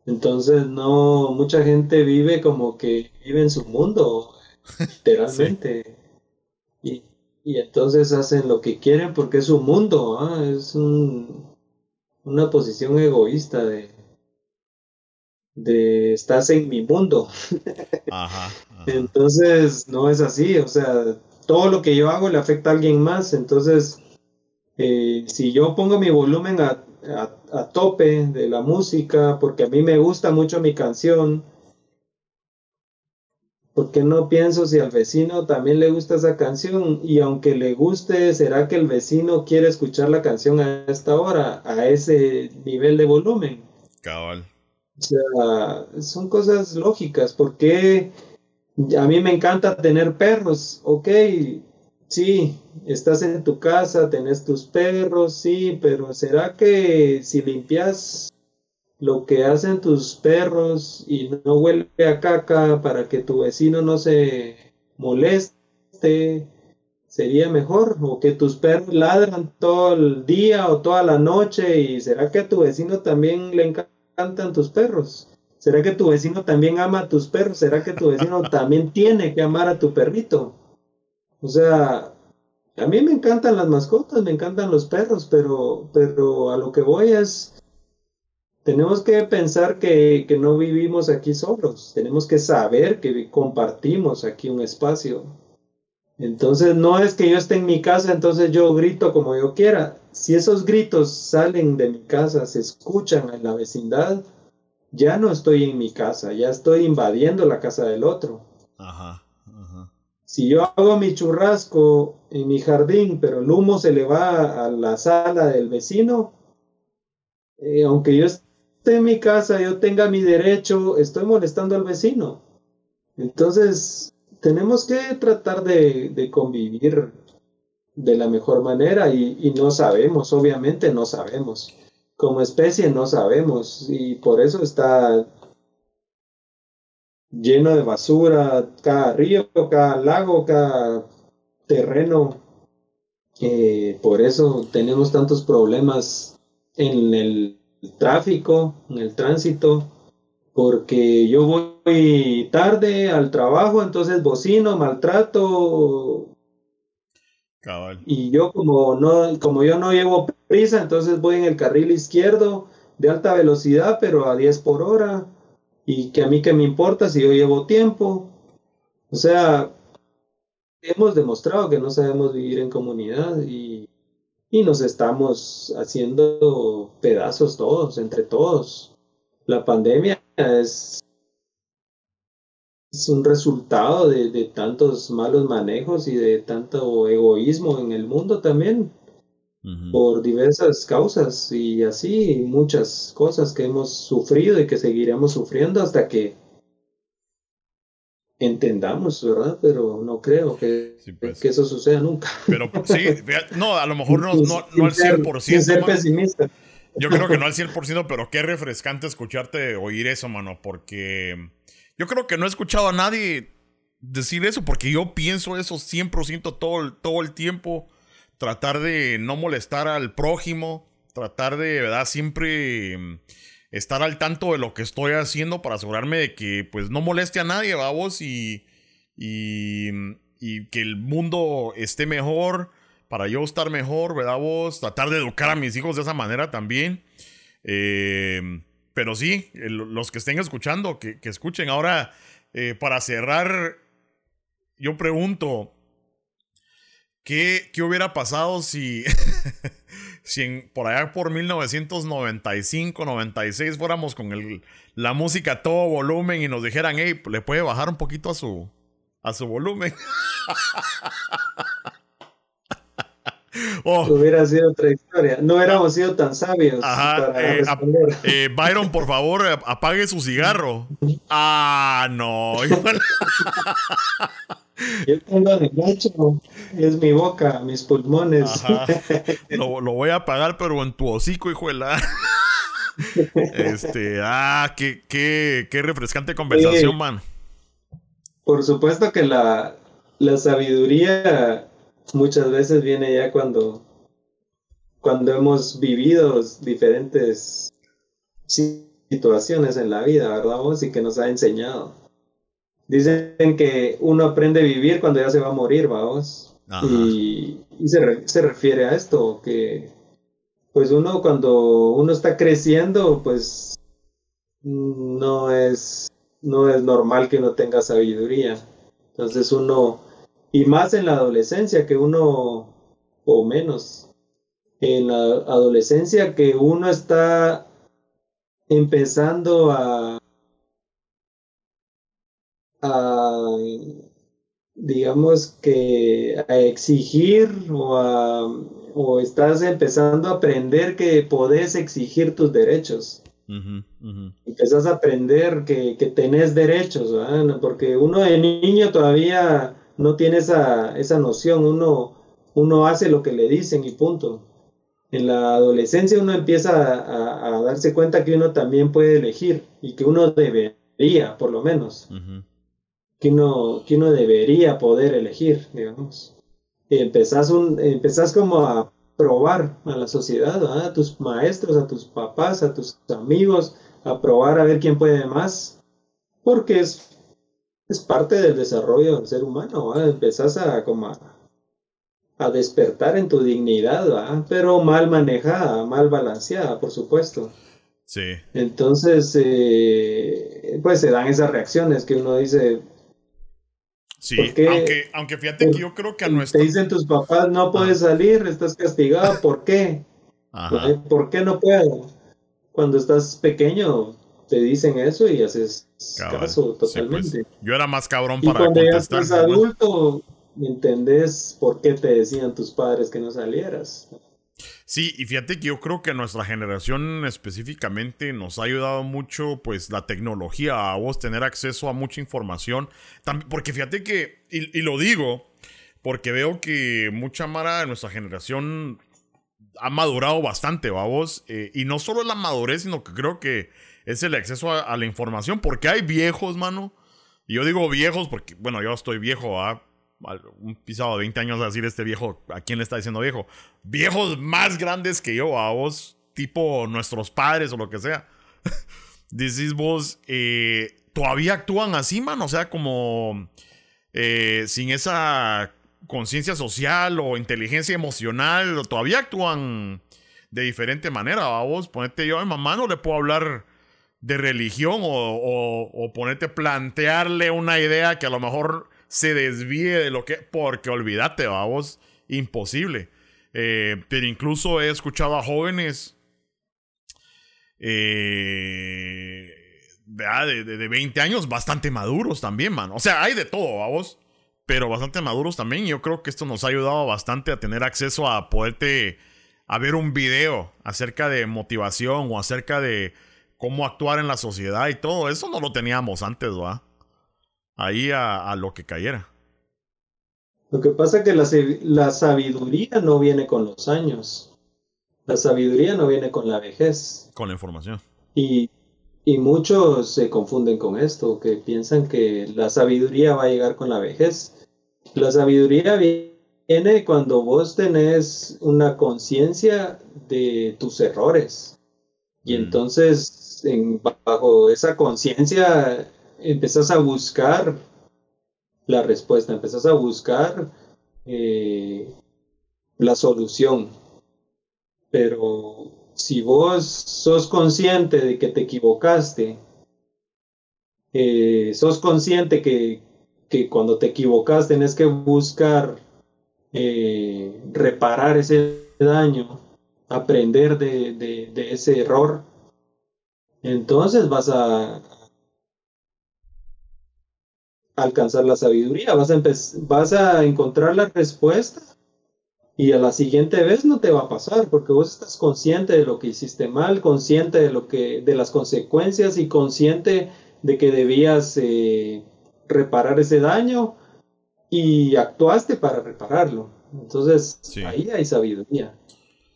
Entonces, no, mucha gente vive como que vive en su mundo, literalmente. y, y, entonces hacen lo que quieren porque es su mundo, es un, una posición egoísta de, de estás en mi mundo. Entonces, no es así, o sea, todo lo que yo hago le afecta a alguien más, entonces, eh, si yo pongo mi volumen a, a, tope de la música, porque a mí me gusta mucho mi canción, porque no pienso si al vecino también le gusta esa canción? Y aunque le guste, ¿será que el vecino quiere escuchar la canción a esta hora, a ese nivel de volumen? Cabal. Son cosas lógicas, porque a mí me encanta tener perros, ok, sí, estás en tu casa, tenés tus perros, sí, pero ¿será que si limpias lo que hacen tus perros y no huele a caca para que tu vecino no se moleste, sería mejor? ¿O que tus perros ladran todo el día o toda la noche y será que a tu vecino también le encanta? Encantan tus perros? ¿Será que tu vecino también ama a tus perros? ¿Será que tu vecino también tiene que amar a tu perrito? O sea, a mí me encantan las mascotas, me encantan los perros, pero, pero a lo que voy es, tenemos que pensar que, que no vivimos aquí solos, tenemos que saber que compartimos aquí un espacio. Entonces no es que yo esté en mi casa, entonces yo grito como yo quiera si esos gritos salen de mi casa, se escuchan en la vecindad, ya no estoy en mi casa, ya estoy invadiendo la casa del otro. Ajá, Si yo hago mi churrasco en mi jardín, pero el humo se le va a la sala del vecino, eh, aunque yo esté en mi casa, yo tenga mi derecho, estoy molestando al vecino. Entonces, tenemos que tratar de, convivir de la mejor manera y, no sabemos, obviamente no sabemos. Como especie no sabemos y por eso está lleno de basura cada río, cada lago, cada terreno. Eh, por eso tenemos tantos problemas en el tráfico, en el tránsito, porque yo voy tarde al trabajo, entonces bocino, maltrato, Cabal. Y yo como no, como yo no llevo prisa, entonces voy en el carril izquierdo de alta velocidad, pero a 10 por hora. Y que a mí que me importa si yo llevo tiempo. O sea, hemos demostrado que no sabemos vivir en comunidad y, y nos estamos haciendo pedazos todos, entre todos. La pandemia es es un resultado de, tantos malos manejos y de tanto egoísmo en el mundo también, por diversas causas y así muchas cosas que hemos sufrido y que seguiremos sufriendo hasta que entendamos, ¿verdad? Pero no creo que, pues. que eso suceda nunca. Pero sí, no, a lo mejor no, no, no al 100%. Sin ser pesimista. Yo creo que no al 100%, pero qué refrescante escucharte oír eso, mano, porque yo creo que no he escuchado a nadie decir eso, porque yo pienso eso 100% todo, todo el tiempo. Tratar de no molestar al prójimo, tratar de, ¿verdad? Siempre mm, estar al tanto de lo que estoy haciendo para asegurarme de que, pues, no moleste a nadie, vamos, y, y, mm, y que el mundo esté mejor, para yo estar mejor, ¿verdad? Vos, tratar de educar a mis hijos de esa manera también. Eh, pero sí, los que estén escuchando, que, escuchen. Ahora, eh, para cerrar, yo pregunto, ¿qué, qué hubiera pasado si, si por allá por 1995, 96 fuéramos con el, la música todo volumen y nos dijeran, hey, le puede bajar un poquito a su, a su volumen? Oh. Hubiera sido otra historia. No hubiéramos sido tan sabios. Eh, eh, Byron, por favor, apague su cigarro. Ah, no. Yo tengo de es mi boca, mis pulmones. Lo, voy a apagar, pero en tu hocico, hijo de la. Este, ah, qué, qué, qué refrescante conversación, man. Por supuesto que la, la sabiduría muchas veces viene ya cuando, cuando hemos vivido diferentes situaciones en la vida, ¿verdad vos? Y que nos ha enseñado. Dicen que uno aprende a vivir cuando ya se va a morir, vamos. Y, y se, se, refiere a esto, que pues uno cuando uno está creciendo, pues no es, no es normal que uno tenga sabiduría. Entonces uno y más en la adolescencia que uno, o menos, en la adolescencia que uno está empezando a, a digamos que a exigir o, a, o estás empezando a aprender que podés exigir tus derechos. Empezás a aprender que, que tenés derechos, porque uno de niño todavía no tiene esa, esa noción, uno, uno hace lo que le dicen y punto. En la adolescencia uno empieza a, darse cuenta que uno también puede elegir y que uno debería, por lo menos, que, uno, que uno debería poder elegir, digamos. Y empezás, un, empezás como a probar a la sociedad, a tus maestros, a tus papás, a tus amigos, a probar a ver quién puede más, porque es es parte del desarrollo del ser humano, empezás a, como a, despertar en tu dignidad, pero mal manejada, mal balanceada, por supuesto. Sí. Entonces, eh, pues se dan esas reacciones que uno dice, Sí, aunque, aunque fíjate que yo creo que a nuestro... Te dicen tus papás, no puedes ah. salir, estás castigado, ¿por qué? ¿Por qué no puedo? Cuando estás pequeño, te dicen eso y haces caso pues. totalmente. Yo era más cabrón para y cuando ya estás adulto, entendés por qué te decían tus padres que no salieras. Sí, y fíjate que yo creo que nuestra generación específicamente nos ha ayudado mucho, pues, la tecnología, a vos tener acceso a mucha información. porque fíjate que, y, lo digo, porque veo que mucha Mara de nuestra generación ha madurado bastante, vos. Eh, y no solo la madurez, sino que creo que es el acceso a, la información, porque hay viejos, mano. Y yo digo viejos porque, bueno, yo estoy viejo, un pisado de 20 años a decir este viejo, ¿a quién le está diciendo viejo? Viejos más grandes que yo, a vos, tipo nuestros padres o lo que sea. Decís vos, eh, todavía actúan así, mano, o sea, como eh, sin esa conciencia social o inteligencia emocional, todavía actúan de diferente manera. Vos, ponete yo a mi mamá, no le puedo hablar de religión o, o, ponerte plantearle una idea que a lo mejor se desvíe de lo que. Porque olvídate, vos, imposible. Eh, pero incluso he escuchado a jóvenes eh, de, de, 20 años bastante maduros también, man. O sea, hay de todo, vamos. Pero bastante maduros también. Yo creo que esto nos ha ayudado bastante a tener acceso a poderte a ver un video acerca de motivación o acerca de cómo actuar en la sociedad y todo. Eso no lo teníamos antes, ¿va? Ahí a, lo que cayera. Lo que pasa es que la, la, sabiduría no viene con los años. La sabiduría no viene con la vejez. Con la información. Y, y muchos se confunden con esto, que piensan que la sabiduría va a llegar con la vejez. La sabiduría viene cuando vos tenés una conciencia de tus errores. Y mm. entonces bajo esa conciencia empezás a buscar la respuesta, empezás a buscar eh, la solución. Pero si vos sos consciente de que te equivocaste, eh, sos consciente que, que, cuando te equivocas tenés que buscar eh, reparar ese daño, aprender de, de ese error, entonces vas a alcanzar la sabiduría, vas a, vas a encontrar la respuesta y a la siguiente vez no te va a pasar porque vos estás consciente de lo que hiciste mal, consciente de lo que de las consecuencias y consciente de que debías eh, reparar ese daño y actuaste para repararlo. Entonces ahí hay sabiduría.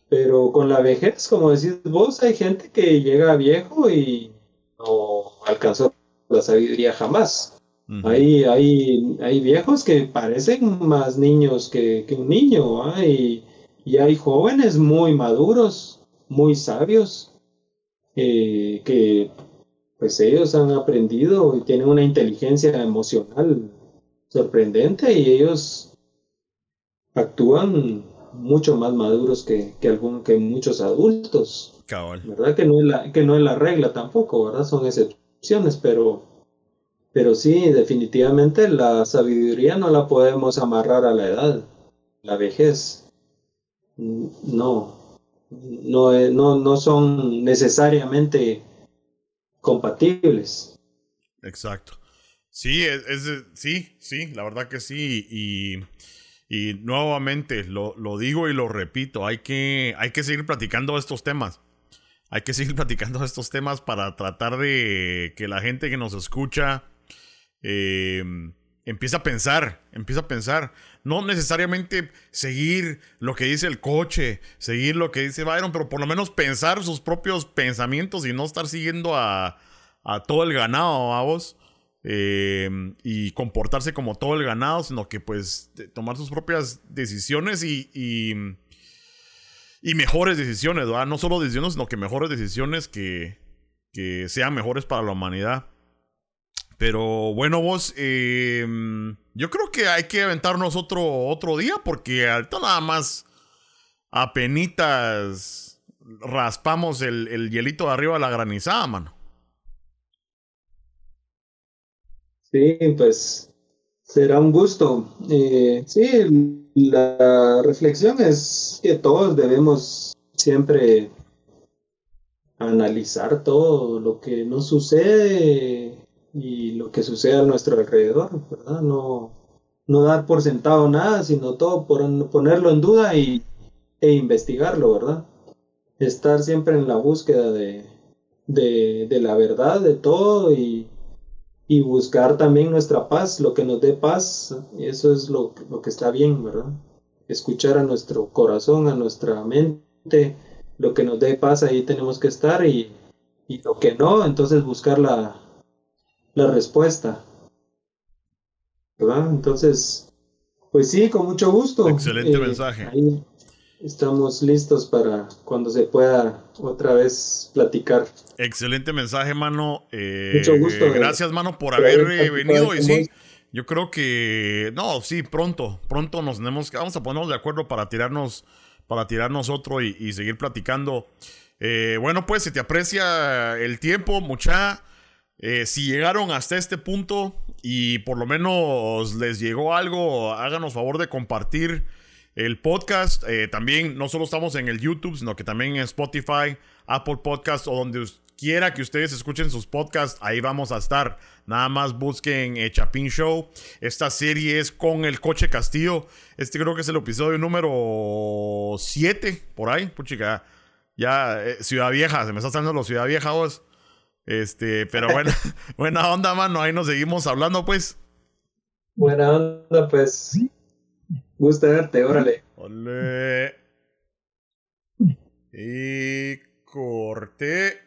Pero con la vejez, como decís vos, hay gente que llega viejo y no alcanzó la sabiduría jamás. hay, hay, viejos que parecen más niños que, un niño, y, hay jóvenes muy maduros, muy sabios, eh, que pues ellos han aprendido y tienen una inteligencia emocional sorprendente y ellos actúan mucho más maduros que, que, algún, que muchos adultos. ¿Verdad? Que no, es la, que no es la regla tampoco, ¿verdad? Son excepciones, pero, pero sí, definitivamente la sabiduría no la podemos amarrar a la edad, la vejez. No, no, no, no son necesariamente compatibles. Exacto. Sí, es, sí, sí, la verdad que sí. Y y nuevamente, lo, lo, digo y lo repito, hay que, hay que seguir platicando estos temas. Hay que seguir platicando estos temas para tratar de que la gente que nos escucha eh, empiece a pensar, empiece a pensar. No necesariamente seguir lo que dice el coche, seguir lo que dice Byron, pero por lo menos pensar sus propios pensamientos y no estar siguiendo a, a todo el ganado, a vos. Eh, y comportarse como todo el ganado, sino que pues tomar sus propias decisiones y, y, mejores decisiones, ¿verdad? No solo decisiones, sino que mejores decisiones que, que sean mejores para la humanidad. Pero bueno, vos, em, yo creo que hay que aventarnos otro, otro día porque ahorita nada más apenitas raspamos el, el hielito de arriba de la granizada, mano. Sí, pues será un gusto. Eh, sí, la reflexión es que todos debemos siempre analizar todo lo que nos sucede y lo que sucede a nuestro alrededor, ¿verdad? No, no dar por sentado nada, sino todo por ponerlo en duda y, e investigarlo, ¿verdad? Estar siempre en la búsqueda de, de, de la verdad de todo y y buscar también nuestra paz, lo que nos dé paz, eso es lo, lo, que está bien, ¿verdad? Escuchar a nuestro corazón, a nuestra mente, lo que nos dé paz, ahí tenemos que estar y, y lo que no, entonces buscar la, la respuesta. ¿Verdad? Entonces, pues sí, con mucho gusto. Excelente eh, mensaje. Estamos listos para cuando se pueda otra vez platicar. Excelente mensaje, mano. Eh, Mucho gusto. Gracias, mano, por haber venido. Y sí, Yo creo que. No, sí, pronto. Pronto nos tenemos. Vamos a ponernos de acuerdo para tirarnos. Para tirarnos otro y, seguir platicando. Eh, bueno, pues, si te aprecia el tiempo, mucha. Eh, si llegaron hasta este punto y por lo menos les llegó algo, háganos favor de compartir el podcast. Eh, también no solo estamos en el YouTube, sino que también en Spotify, Apple Podcast o donde quiera que ustedes escuchen sus podcasts, ahí vamos a estar. Nada más busquen eh, Chapin Show. Esta serie es con el Coche Castillo. Este creo que es el episodio número 7, por ahí. Puchica, ya, eh, Ciudad Vieja, se me está saliendo la Ciudad Vieja vos. Este, pero bueno, buena onda, mano. Ahí nos seguimos hablando, pues. Buena onda, pues. Gusto verte, órale. Ole. Y corté.